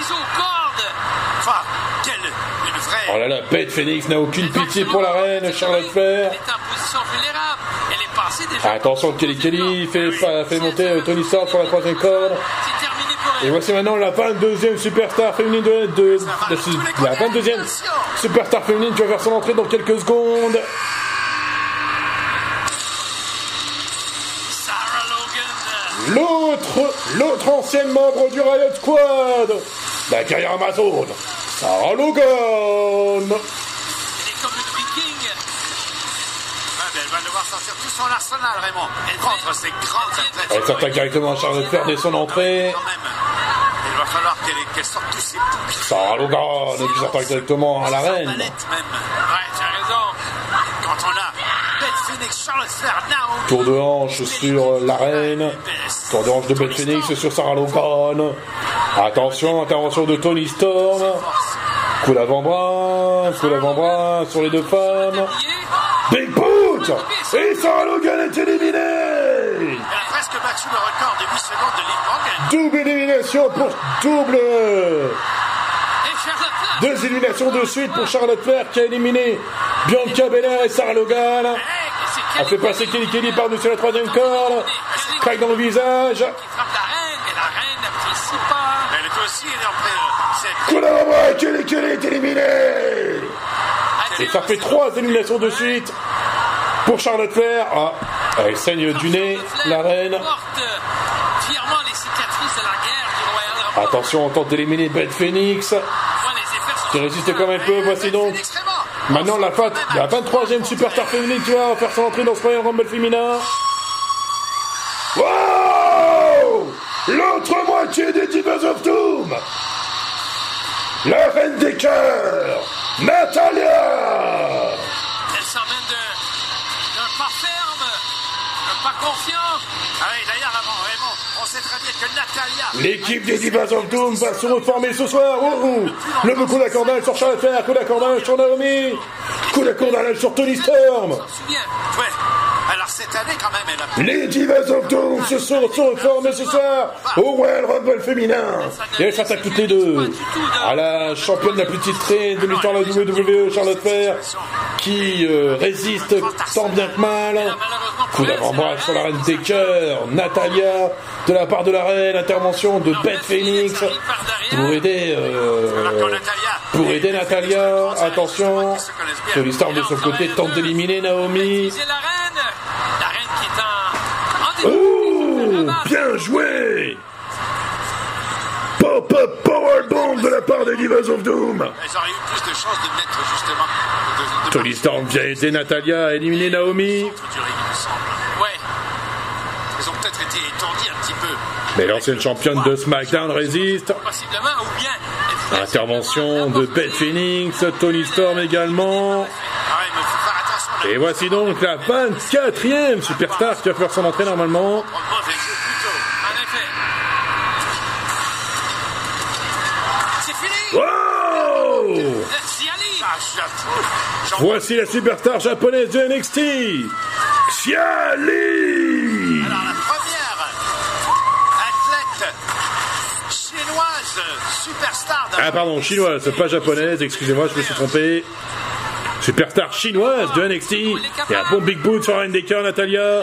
Enfin, quelle une vraie. Oh là là, Beth Phoenix n'a aucune pitié pour la reine. Charlotte Flair. Elle est en position vulnérable. Elle est passée déjà. Attention, Kelly Kelly fait, fait monter euh, Tony Storm sur la troisième corde. Pour Et voici maintenant la 22e superstar féminine de, de, de- la 22e superstar féminine qui va faire son entrée dans quelques secondes. Sarah Logan. L'autre, l'autre ancienne membre du Riot Squad, la guerrière Amazon, Sarah Logan. Elle est comme une viking. Mais elle va devoir sortir tout son arsenal, Raymond. Elle Contre ces grandes athlètes. Elle s'attaque directement à Charlotte Flair dès son entrée. Quand même. Il va falloir qu'elle sorte tous ses. Sarah Logan qui s'attaque directement à la reine. Manette même. Ouais, tu as raison. Quand on a Beth Phoenix, Charlotte Flair, Naomi. Tour de hanche sur la reine. Tour de hanche de Beth Phoenix sur Sarah Logan. Attention, intervention de Tony Storm. Coup d'avant-bras, coup d'avant-bras sur les deux femmes. Big Boot Et Sarah Logan est éliminée Elle a presque battu le record de 8 secondes de Liv Morgan. Double élimination pour double. Deux éliminations de suite pour Charlotte Flair qui a éliminé Bianca Belair et Sarah Logan. On fait passer Kelly Kelly par-dessus la troisième corde. Craque dans le visage. Qui frappe la reine, mais la reine n'apprécie pas. Elle est aussi, elle est en pleine. C'est Coup d'envoi, Kelly Kelly est éliminé. Et ça fait trois éliminations de suite pour Charlotte Flair. Ah, elle saigne du nez, la reine. Attention, on tente d'éliminer Beth Phoenix. Qui résiste quand même un peu. Voici donc. Maintenant la, fat- la 23e superstar féminine qui va faire son entrée dans ce Royal Rumble féminin. Wow L'autre moitié des Divas of Doom La reine des cœurs Natalia L'équipe des Divas of Doom va se reformer ce soir. Oh, oh. Le coup d'accordage sur Charlotte Flair, coup d'accordage sur Naomi, coup d'accordage sur Tony Storm. On se souvient. Ouais. Alors cette année, quand même, elle a. Les Divas of Doom se sont, se reforment ce soir au Royal Rumble féminin. Et elles s'attaquent toutes les deux à la championne la plus titrée de l'histoire de la WWE, Charlotte Flair, qui euh, résiste tant bien que mal. Coup d'avant-bras sur la reine des cœurs, Natalia, de la part de la reine, intervention de Beth Phoenix pour aider, euh, pour aider Natalia. Attention, Tony Storm de son côté tente d'éliminer Naomi. Début. bien joué Pop-up powerbomb de la part des Divas of Doom Tony Storm vient aider Natalia à éliminer Naomi. Contre du ring, il me semble. Ouais. Ils ont un petit peu. Mais l'ancienne championne de SmackDown résiste. Ou bien. Intervention de Beth Phoenix, Tony Storm également. Ah. Et voici donc la 24e superstar qui va faire son entrée normalement. Wow. Ah, Voici la superstar japonaise de NXT, Xiali Alors, la première athlète chinoise superstar de Ah pardon, chinoise, pas japonaise, excusez-moi, je me suis trompé. Superstar chinoise de NXT. Et un bon big boot sur Cœurs, Natalia.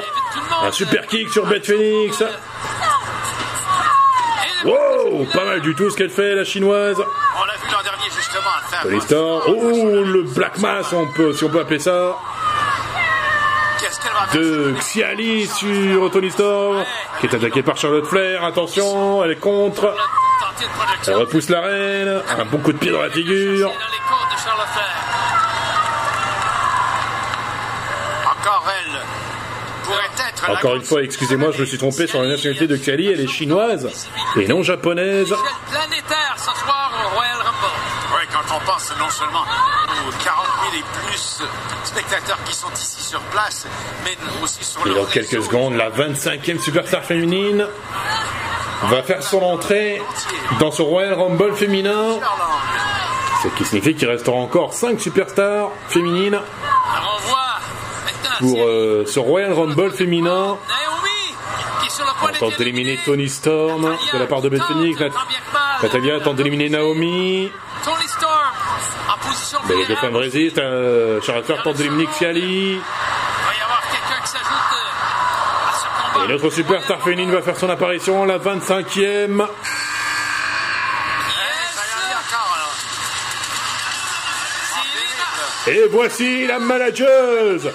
Un super kick sur Beth Phoenix. Wow, pas mal du tout ce qu'elle fait, la chinoise. On l'a vu l'an dernier justement. Oh, le Black Mass, on peut, si on peut appeler ça. De Xiali sur Tony Storm. Qui est attaqué par Charlotte Flair. Attention, elle est contre. Elle repousse la reine. Un bon coup de pied dans la figure. Encore elle pourrait être Encore une fois, excusez-moi, je me suis trompé sur la nationalité de Xiali. Elle est chinoise et non japonaise. Planétaire ce soir au Royal Rumble. Ouais, quand on pense non seulement aux 40 000 et plus spectateurs qui sont ici sur place, mais aussi sur Et le dans quelques secondes, la 25e superstar féminine va faire son entrée dans ce Royal Rumble féminin. Ce qui signifie qu'il restera encore 5 superstars féminines pour euh, ce Royal Rumble féminin. On tente d'éliminer. Tony Storm de la part de Beth Phoenix. Natalia tente d'éliminer Naomi. Mais les deux femmes résistent. Euh, Charlotte Flair tente d'éliminer Xiali. Il va y avoir quelqu'un qui s'ajoute euh, à ce combat. Et notre superstar féminine va faire son apparition, la 25e. Eh, ça y est encore, alors. C'est Lina. Et voici la manageuse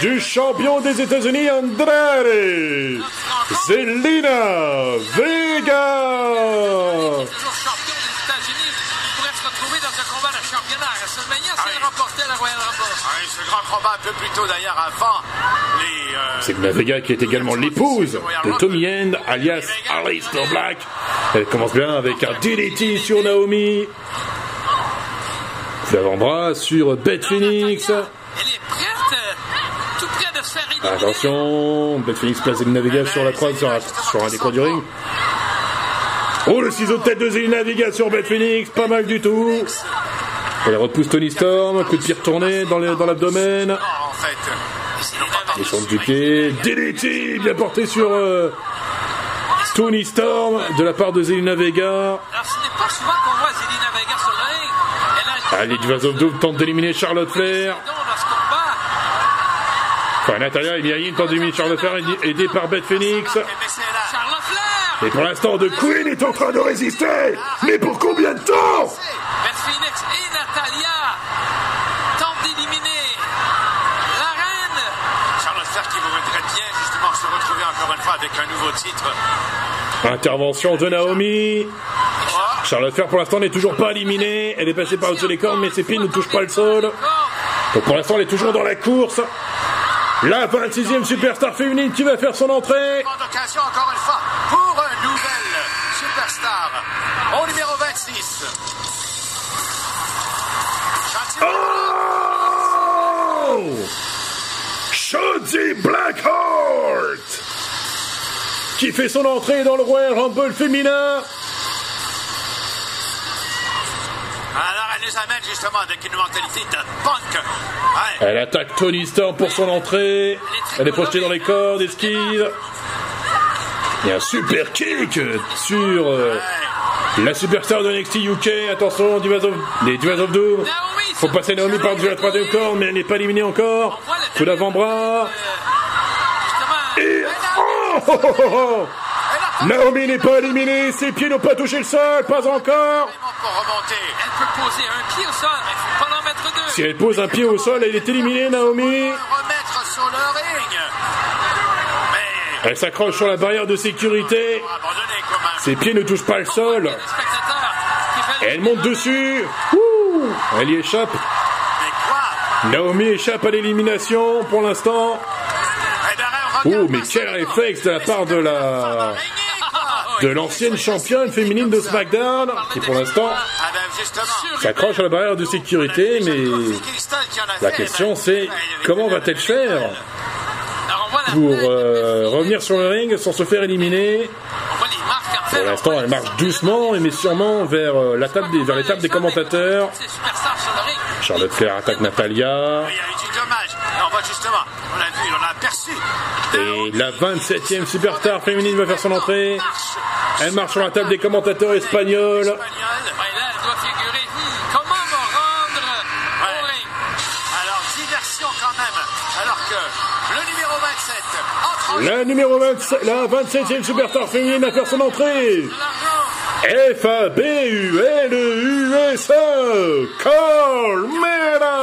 du champion des États-Unis, Andrade, Zelina Vega. Ouais, ce grand combat un peu plus tôt d'ailleurs avant les. euh, Zelina Vega qui est également l'épouse de Tommy End, alias Aleister Black. Elle commence bien avec un DDT sur Naomi. Coup d'avant-bras sur Beth Phoenix. Elle est prête, euh, tout près de se faire. Attention, Beth Phoenix place Zelina Vega sur la croix, sur, un- sur un des coins du ring. Oh, le ciseau de tête de Zelina Vega sur Beth Phoenix, pas mal du tout. Elle repousse Tony Storm, coup de pied retourné dans l'abdomen. chantes du pied, DDT bien porté sur euh, Tony Storm de la part de Zelina Vega. Alors ce n'est pas souvent qu'on voit Zelina Vega sur le ring. Elle a les Divas of Doom tentent d'éliminer Charlotte Flair. Enfin, Natalia et Myriam tentent d'éliminer Charlotte Flair aidé par Beth Phoenix. Et pour l'instant, The Queen est en train de résister. Mais pour combien de temps Beth Phoenix et Natalia tentent d'éliminer la reine. Charlotte Flair qui voudrait bien justement se retrouver encore une fois avec un nouveau titre. Intervention de Naomi. Charlotte Flair pour l'instant n'est toujours pas éliminée. Elle est passée par-dessus les cordes, mais ses pieds ne touchent pas le sol. Donc pour l'instant, elle est toujours dans la course. La 26e superstar féminine qui va faire son entrée. Encore une fois pour une nouvelle superstar. Au numéro 26. Chantier. Oh Shotzi Blackheart qui fait son entrée dans le Royal Rumble féminin. Alors elle nous amène justement avec une mentalité de punk. Ouais. Elle attaque Tony Storm pour son entrée. Elle est projetée dans les cordes, esquive. Il y a un super kick sur euh, la superstar de NXT UK. Attention, Divas of, les Divas of Doom. Faut passer Naomi par-dessus la troisième corde, mais elle n'est pas éliminée encore. Coup d'avant-bras. Oh, oh, oh. Naomi n'est pas éliminée, ses pieds n'ont pas touché le sol, pas encore. Pour remonter. Elle peut poser un pied au sol, mais il faut pas en mettre deux. Si elle pose un pied au sol, elle est éliminée, Naomi. Elle s'accroche sur la barrière de sécurité. Ses pieds ne touchent pas le sol. Elle monte dessus. Ouh, elle y échappe. Naomi échappe à l'élimination pour l'instant. Oh, mais quel réflexe de la part de la de l'ancienne championne féminine de SmackDown, qui pour l'instant s'accroche à la barrière de sécurité, mais la question c'est comment va-t-elle faire pour euh, revenir sur le ring sans se faire éliminer? Pour l'instant, elle marche doucement, mais sûrement vers euh, la table des, vers les tables des commentateurs. Charlotte Flair attaque Natalia. Et la 27e superstar féminine va faire son entrée. Elle marche sur la table des commentateurs espagnols. Espagnol. Ouais, là, elle doit figurer. comment me rendre au Ouais. ring? Alors, diversion quand même. Alors que le numéro 27 entre en jeu. La numéro 27, la 27e superstar féminine va faire son entrée. L'argent. F-A-B-U-L-E-U-S-E. Carmela.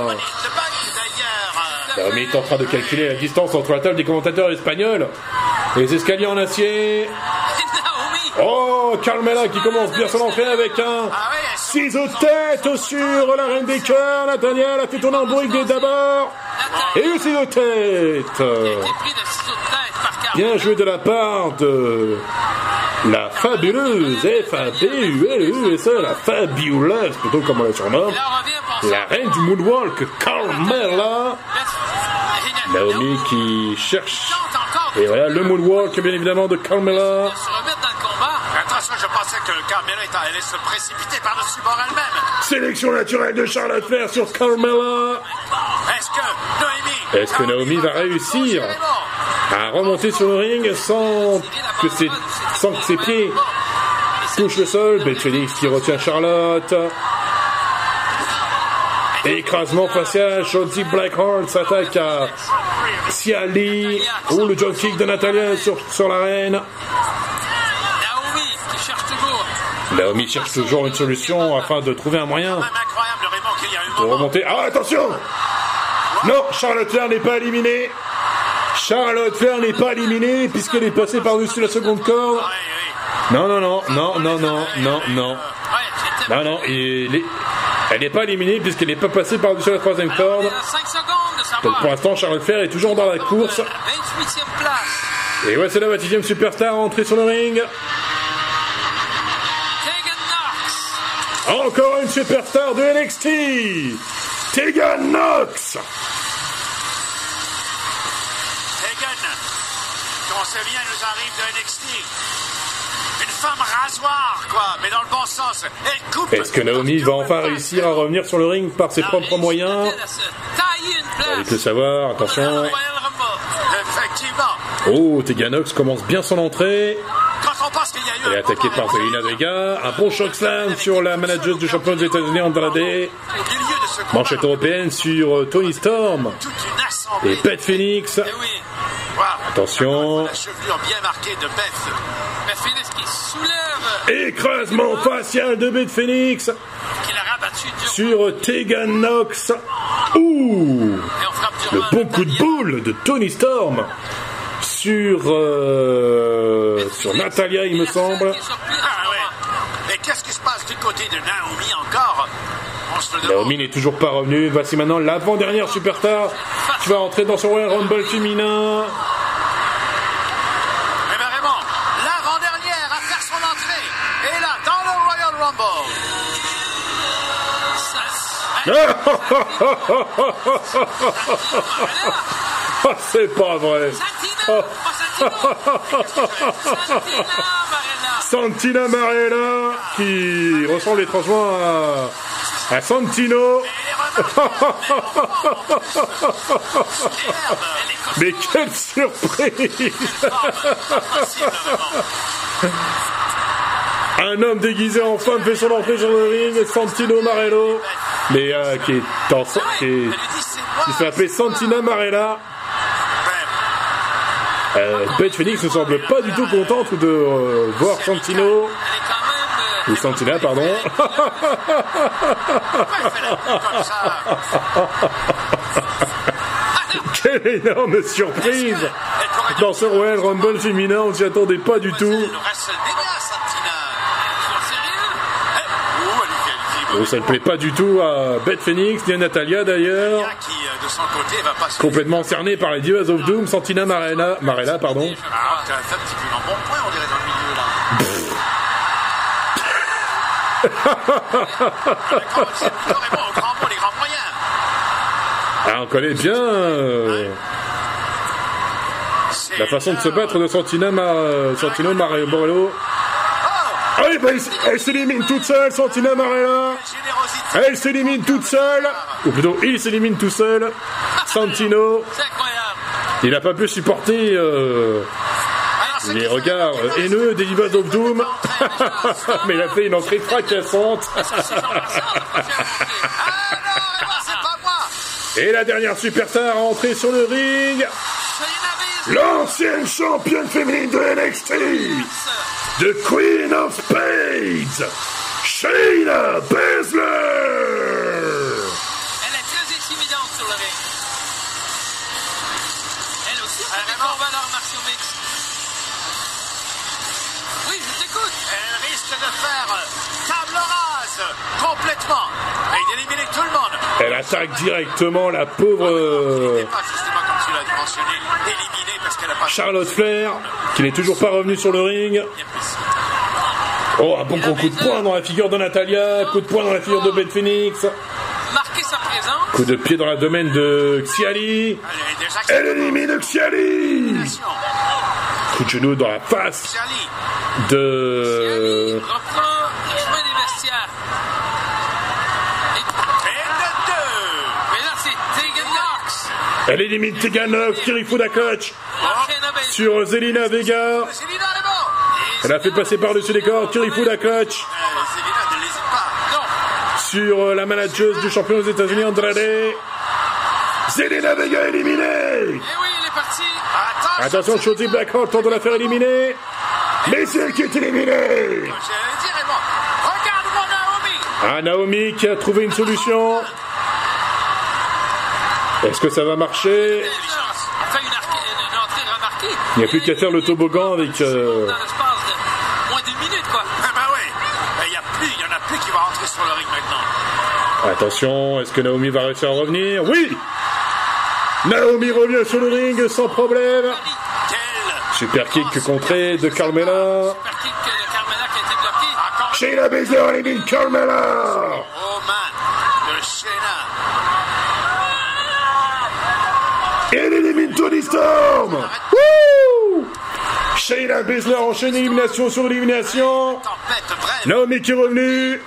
Le bac d'ailleurs. Naomi est en train de calculer la distance entre la table des commentateurs espagnols et les escaliers en acier. Oh, Carmela qui commence bien son entrée avec un Ah ciseau tête sur la reine des cœurs. Nathaniel a fait tourner en bruit d'abord. Et le ciseau tête. Bien joué de la part de la fabuleuse F-A-B-U-L-E-U-S-E, la fabuleuse, plutôt comme on la surnomme. La reine du moonwalk, Carmela. Naomi qui cherche. Et voilà le moonwalk, bien évidemment, de Carmela. se remettre dans le combat. Attention, je pensais que Carmela allait se précipiter par-dessus bord elle-même. Sélection naturelle de Charlotte Flair sur Carmela. Est-ce que Noémie. Est-ce que Naomi va réussir à remonter sur le ring sans que ses, sans que ses pieds touchent le sol? Beth Phoenix qui retient Charlotte. Écrasement facial, Shotzi Blackheart s'attaque à Ciali. Oh, le jump kick de Natalia sur, sur la reine. Naomi qui cherche toujours. Naomi cherche toujours une solution afin de trouver un moyen moment. remonter. Ah, attention Non, Charlotte Flair n'est pas éliminée. Charlotte Flair n'est pas éliminée puisqu'elle est passée par-dessus la seconde corde. Non, non, non, non, non, non, non, non. Non, non, il est- elle n'est pas éliminée puisqu'elle n'est pas passée par-dessus la troisième corde. Il y a 5 secondes de Donc pour l'instant, Charlotte Flair est toujours dans la course. 28e place. Et c'est la 26e superstar entrée sur le ring. Tegan. Encore une superstar de NXT. Tegan Knox. Hagen, qu'on sait bien, nous arrive de NXT. Une femme rasoir, quoi, mais dans le bon sens. Elle coupe. Est-ce que Naomi va enfin réussir à revenir sur le ring par ses propres moyens Elle a se taillé une Il place. peut savoir, le attention. Oh, Tegan Knox commence bien son entrée. Elle est attaquée par Zelina Vega. Un bon choc slam sur la manageuse du champion des États-Unis, Andrade. Manchette européenne sur euh, Tony Storm. Et Beth Phoenix. Eh. Attention. La chevelure bien marquée de Beth. Soulève, Écrasement facial de Beth Phoenix rabattu sur Tegan Knox. Ouh Et on frappe Le bon coup de boule de Tony Storm sur, euh, sur Natalia, il me semble. Ah ouais. Mais qu'est-ce qui se passe du côté de Naomi encore. Naomi n'est toujours pas revenue. Voici maintenant l'avant-dernière superstar qui va entrer dans son Royal Rumble féminin. Ah, c'est pas vrai. Santina, Marella qui ressemble étrangement à, à Santino. Mais quelle surprise Un homme déguisé en femme fait son entrée sur le ring, Santino Marello, mais euh, qui est en, qui, Santina Marella. Euh, Beth Phoenix ne semble pas du tout contente de euh, voir Santino, ou Santina, pardon. Quelle énorme surprise Dans ce Royal Rumble féminin, on s'y attendait pas du tout. Le WrestleMania, Santina. sérieux Eh, Ouh, dit, ça ne plaît pas du tout à Beth Phoenix, ni à Natalia d'ailleurs. euh. Complètement cerné par les Divas of Doom, Santina Marella, Marella pardon. Ah, on connaît bien euh, la façon de se battre de Santina Mar. Oh, Bah, elle- elle s'élimine toute seule, Santina Marella. Elle s'élimine toute seule. Ou plutôt, il s'élimine tout seul. Santino, C'est incroyable. il n'a pas pu supporter euh, les regards haineux des Divas of Doom. Mais il a fait une entrée fracassante. Et la dernière superstar à entrer sur le ring, l'ancienne championne féminine de NXT, The Queen of Spades, Shayna Baszler. Elle est très intimidante sur le ring. Elle aussi fait des combats d'arts martiaux mixtes. Oui, je t'écoute. Elle risque de faire table rase complètement et d'éliminer tout le monde. Elle attaque directement la pauvre euh, Pas justement comme tu l'as mentionné, Charlotte Flair, qui n'est toujours pas revenue sur le ring. Oh, un bon gros coup de poing dans la figure de Natalia, coup de poing dans la figure de Beth Phoenix, coup de pied dans la domaine de Xiali. Elle élimine Xiali. Coup de genou dans la face de... reprend le chemin des vestiaires. Et, et de deux. mais là, c'est Tegan Knox. Elle élimine Tegan Nox, Kirifuda Coach Shayna Baszler. sur Zelina Vega. Elle a fait passer par-dessus les pas. Non. sur euh, la manageuse du champion aux États-Unis Andrade. Zelina Vega éliminée. Oui, il est parti. Attention, Shotzi Blackheart tente de la faire éliminer. Mais c'est elle qui est éliminée. Ah, Naomi qui a trouvé une solution. Est-ce que ça va marcher une, une- entrée remarquée. Il n'y a plus qu'à faire le toboggan avec... euh, Dans l'espace de moins d'une minute, quoi. Ah oui. Il y a plus, il y en a plus qui vont rentrer sur le ring maintenant. Attention, est-ce que Naomi va réussir à revenir? Oui Naomi revient sur le ring sans problème. Super kick contré de Carmela. Super kick de Carmela qui a été bloqué. élimine Carmela. Oh man de Shayna. Et elle élimine Tony Storm. Shayna Baszler enchaîne élimination sur élimination. Naomi qui est revenue.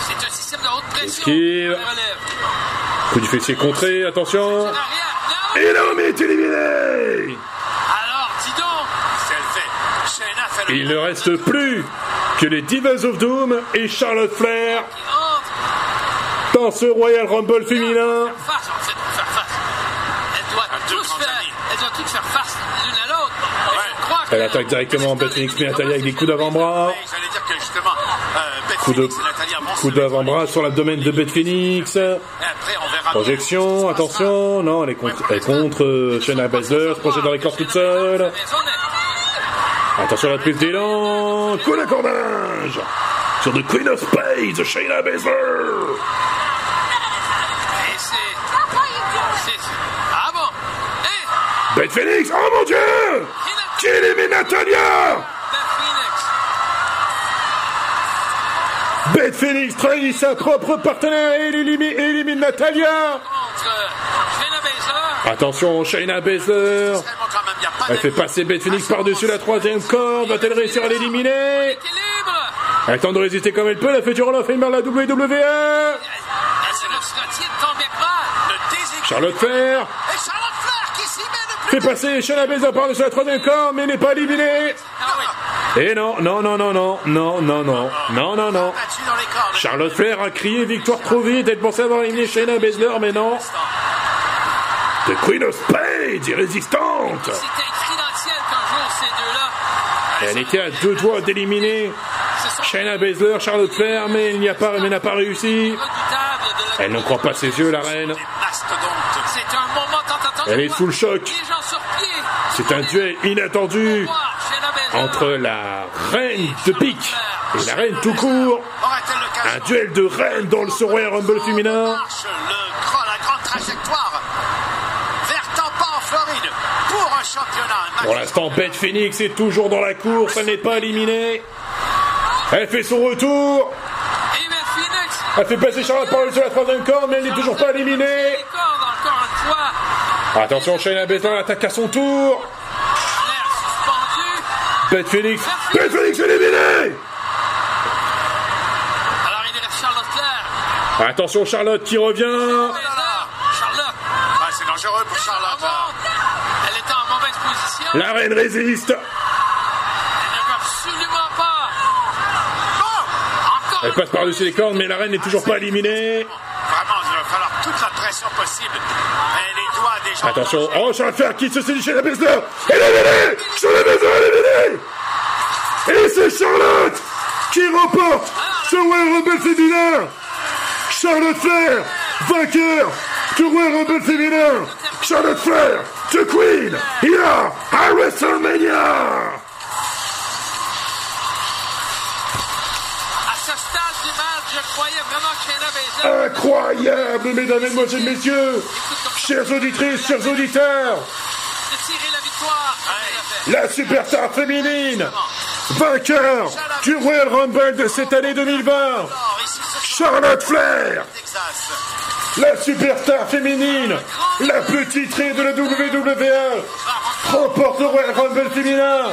C'est un système de haute pression. Esquive. Coup du fessier contré, attention. Et Naomi est éliminée. Alors, dis donc. C'est elle fait. Shayna fait le Il ne reste plus que les Divas of Doom et Charlotte Flair dans ce Royal Rumble féminin. Face, en fait, faire face. Elle Elle attaque directement Beth Phoenix puis Natalia avec des coups d'avant-bras. Euh, Coup de, coup d'avant-bras sur l'abdomen de Beth Phoenix. Projection, attention, non, elle est contre, elle est contre euh, Shayna Baszler, se projette dans les cordes toute seule. Attention à la prise d'élan, coup d'accordage sur The Queen of Spades, Shayna Baszler. Ah bon? Eh! Beth Phoenix, oh mon dieu Élimine Natalia Beth Phoenix. Trahit sa propre partenaire et élimine, élimine Natalia. Attention, Shayna Baszler Elle fait passer Beth Phoenix par-dessus la troisième corde, va-t-elle réussir à l'éliminer? Elle tente de résister comme elle peut, la future Hall of Famer de la WWE Elle se fait passer Baszler par-dessus la troisième corde, mais n'est pas éliminée Ah oui. Et non, non, non, non, non, non, non, non, non, non, non. Charlotte Flair a crié victoire trop vite, elle pensait avoir éliminé Shayna Baszler, mais non. The Queen of Spades, irrésistante. Elle était à deux doigts d'éliminer Shayna Baszler, Charlotte Flair, mais il n'y a pas, mais n'a pas réussi. Elle ne croit pas ses yeux, la reine. Elle est sous le choc. Les gens sur pied. C'est un duel inattendu entre la reine de pique et la reine tout court. Un duel de reines dans le Royal Rumble féminin. pour l'instant, Beth Phoenix est toujours dans la course, elle n'est pas éliminée. Elle fait son retour. Elle fait passer Charlotte par-dessus la troisième corde, mais elle n'est toujours pas éliminée. Les cordes encore une fois. Attention, Shayna Baszler attaque à son tour. L'air suspendu. Beth Phoenix. Beth Phoenix éliminée. Alors il reste Charlotte Flair. Attention, Charlotte qui revient. Baszler. Charlotte. Ah, c'est dangereux pour Charlotte. là. Elle était en mauvaise position. La reine résiste. Elle ne veut absolument pas. Encore Elle passe par-dessus les cordes, mais la reine n'est toujours pas éliminée. Vraiment, il va falloir toute la pression possible. Attention, oh, j'ai un qui se situe chez la Bessler Et la mêlée Sur Et c'est Charlotte qui remporte ce Royal Rumble féminin. Charlotte Flair, vainqueur du Royal Rumble féminin. Charlotte Flair, The Queen, here à WrestleMania. Incroyable, mesdames, et messieurs. Chères auditrices, chers auditeurs, la superstar féminine, vainqueur du Royal Rumble de cette année 2020. Alors, ici, ce Charlotte Flair, Texas. la superstar féminine, la petite raie de la WWE, remporte le Royal Rumble féminin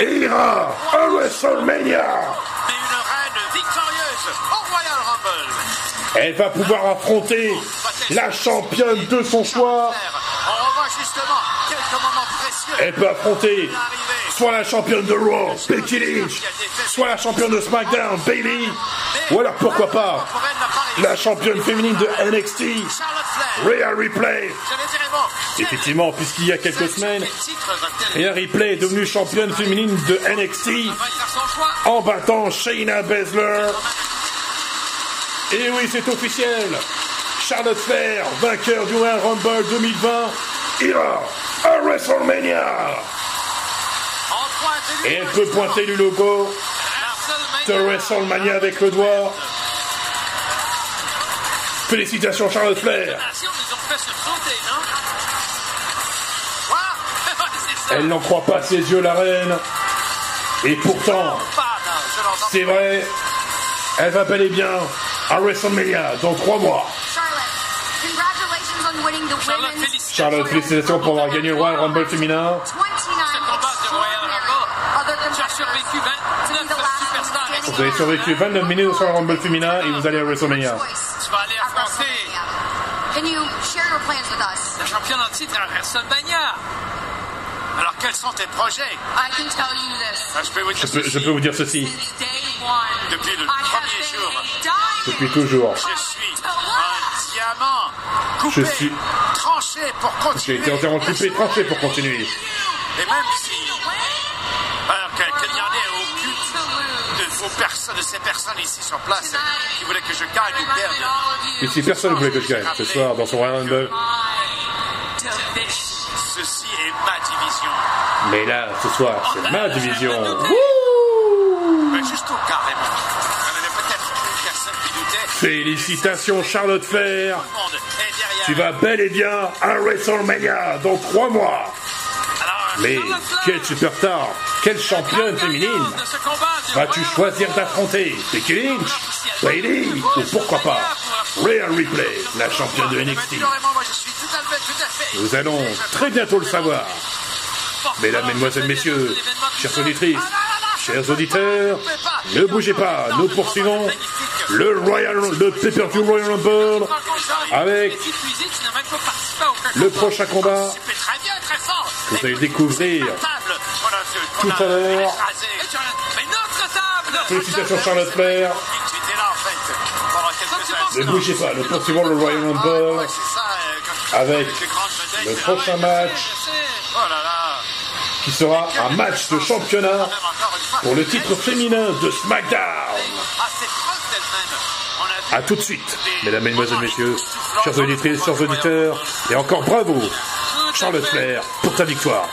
et ira à WrestleMania. Mais une reine victorieuse au Royal Rumble. Elle va pouvoir affronter la championne de son choix. Elle peut affronter soit la championne de Raw, Becky Lynch, soit la championne de SmackDown, Bailey, ou alors pourquoi pas la championne féminine de NXT. Rhea Ripley. Effectivement, puisqu'il y a quelques semaines, Rhea Ripley est devenue championne féminine de NXT en battant Shayna Baszler. Et oui, c'est officiel. Charlotte Flair, vainqueur du Royal Rumble 2020, ira à WrestleMania. Et elle peut pointer le logo de WrestleMania avec le doigt. Félicitations Charlotte Flair. Elle n'en croit pas ses yeux la reine. Et pourtant, c'est vrai, elle va bel et bien à WrestleMania dans trois mois. Charlotte, félicitations, pour avoir gagné le Royal Rumble féminin. Vous avez survécu 29 minutes au Royal Rumble féminin et vous allez à WrestleMania. Tu vas aller affronter la championne en titre à WrestleMania. Alors quels sont tes projets? Je peux, je, peux, je peux vous dire ceci. Depuis le premier jour. Depuis toujours coupé, Je suis- tranché pour J'ai continuer. été entièrement coupé, tranché pour continuer. Et même si Alors que, qu'il n'y en ait aucune de, vos personnes, de ces personnes ici sur place qui voulaient que je gagne ou perde. Ici, personne ne voulait que je gagne ce soir dans son Rumble. Ceci est ma division. Mais là, ce soir, c'est ma division. Mais juste au carrément. Personne doutait. Félicitations Charlotte Flair. Tu vas bel et bien à WrestleMania dans trois mois. Mais quelle superstar, quelle championne féminine vas-tu choisir d'affronter Becky Lynch, Bailey ou pourquoi pas Rhea Ripley, la championne de NXT. Nous allons très bientôt le savoir. Mesdames, Mesdemoiselles, Messieurs, chères auditrices, chers auditeurs, ne bougez pas, nous poursuivons le Royal, le Pay-Per-View Royal Rumble avec le prochain combat que vous allez découvrir Tout à l'heure. Félicitations Charlotte Flair. Ne bougez pas, nous poursuivons le Royal Rumble avec le prochain match qui sera un match de championnat pour le titre féminin de SmackDown. A tout de suite, mesdames, mesdemoiselles, messieurs, chers auditrices, chers auditeurs, et encore bravo, Charlotte Flair, pour ta victoire.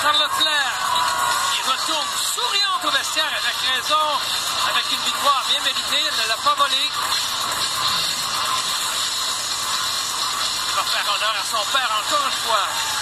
Charlotte Flair qui retourne souriante au vestiaire avec raison, avec une victoire bien méritée, elle ne l'a pas volée. Elle va faire honneur à son père encore une fois.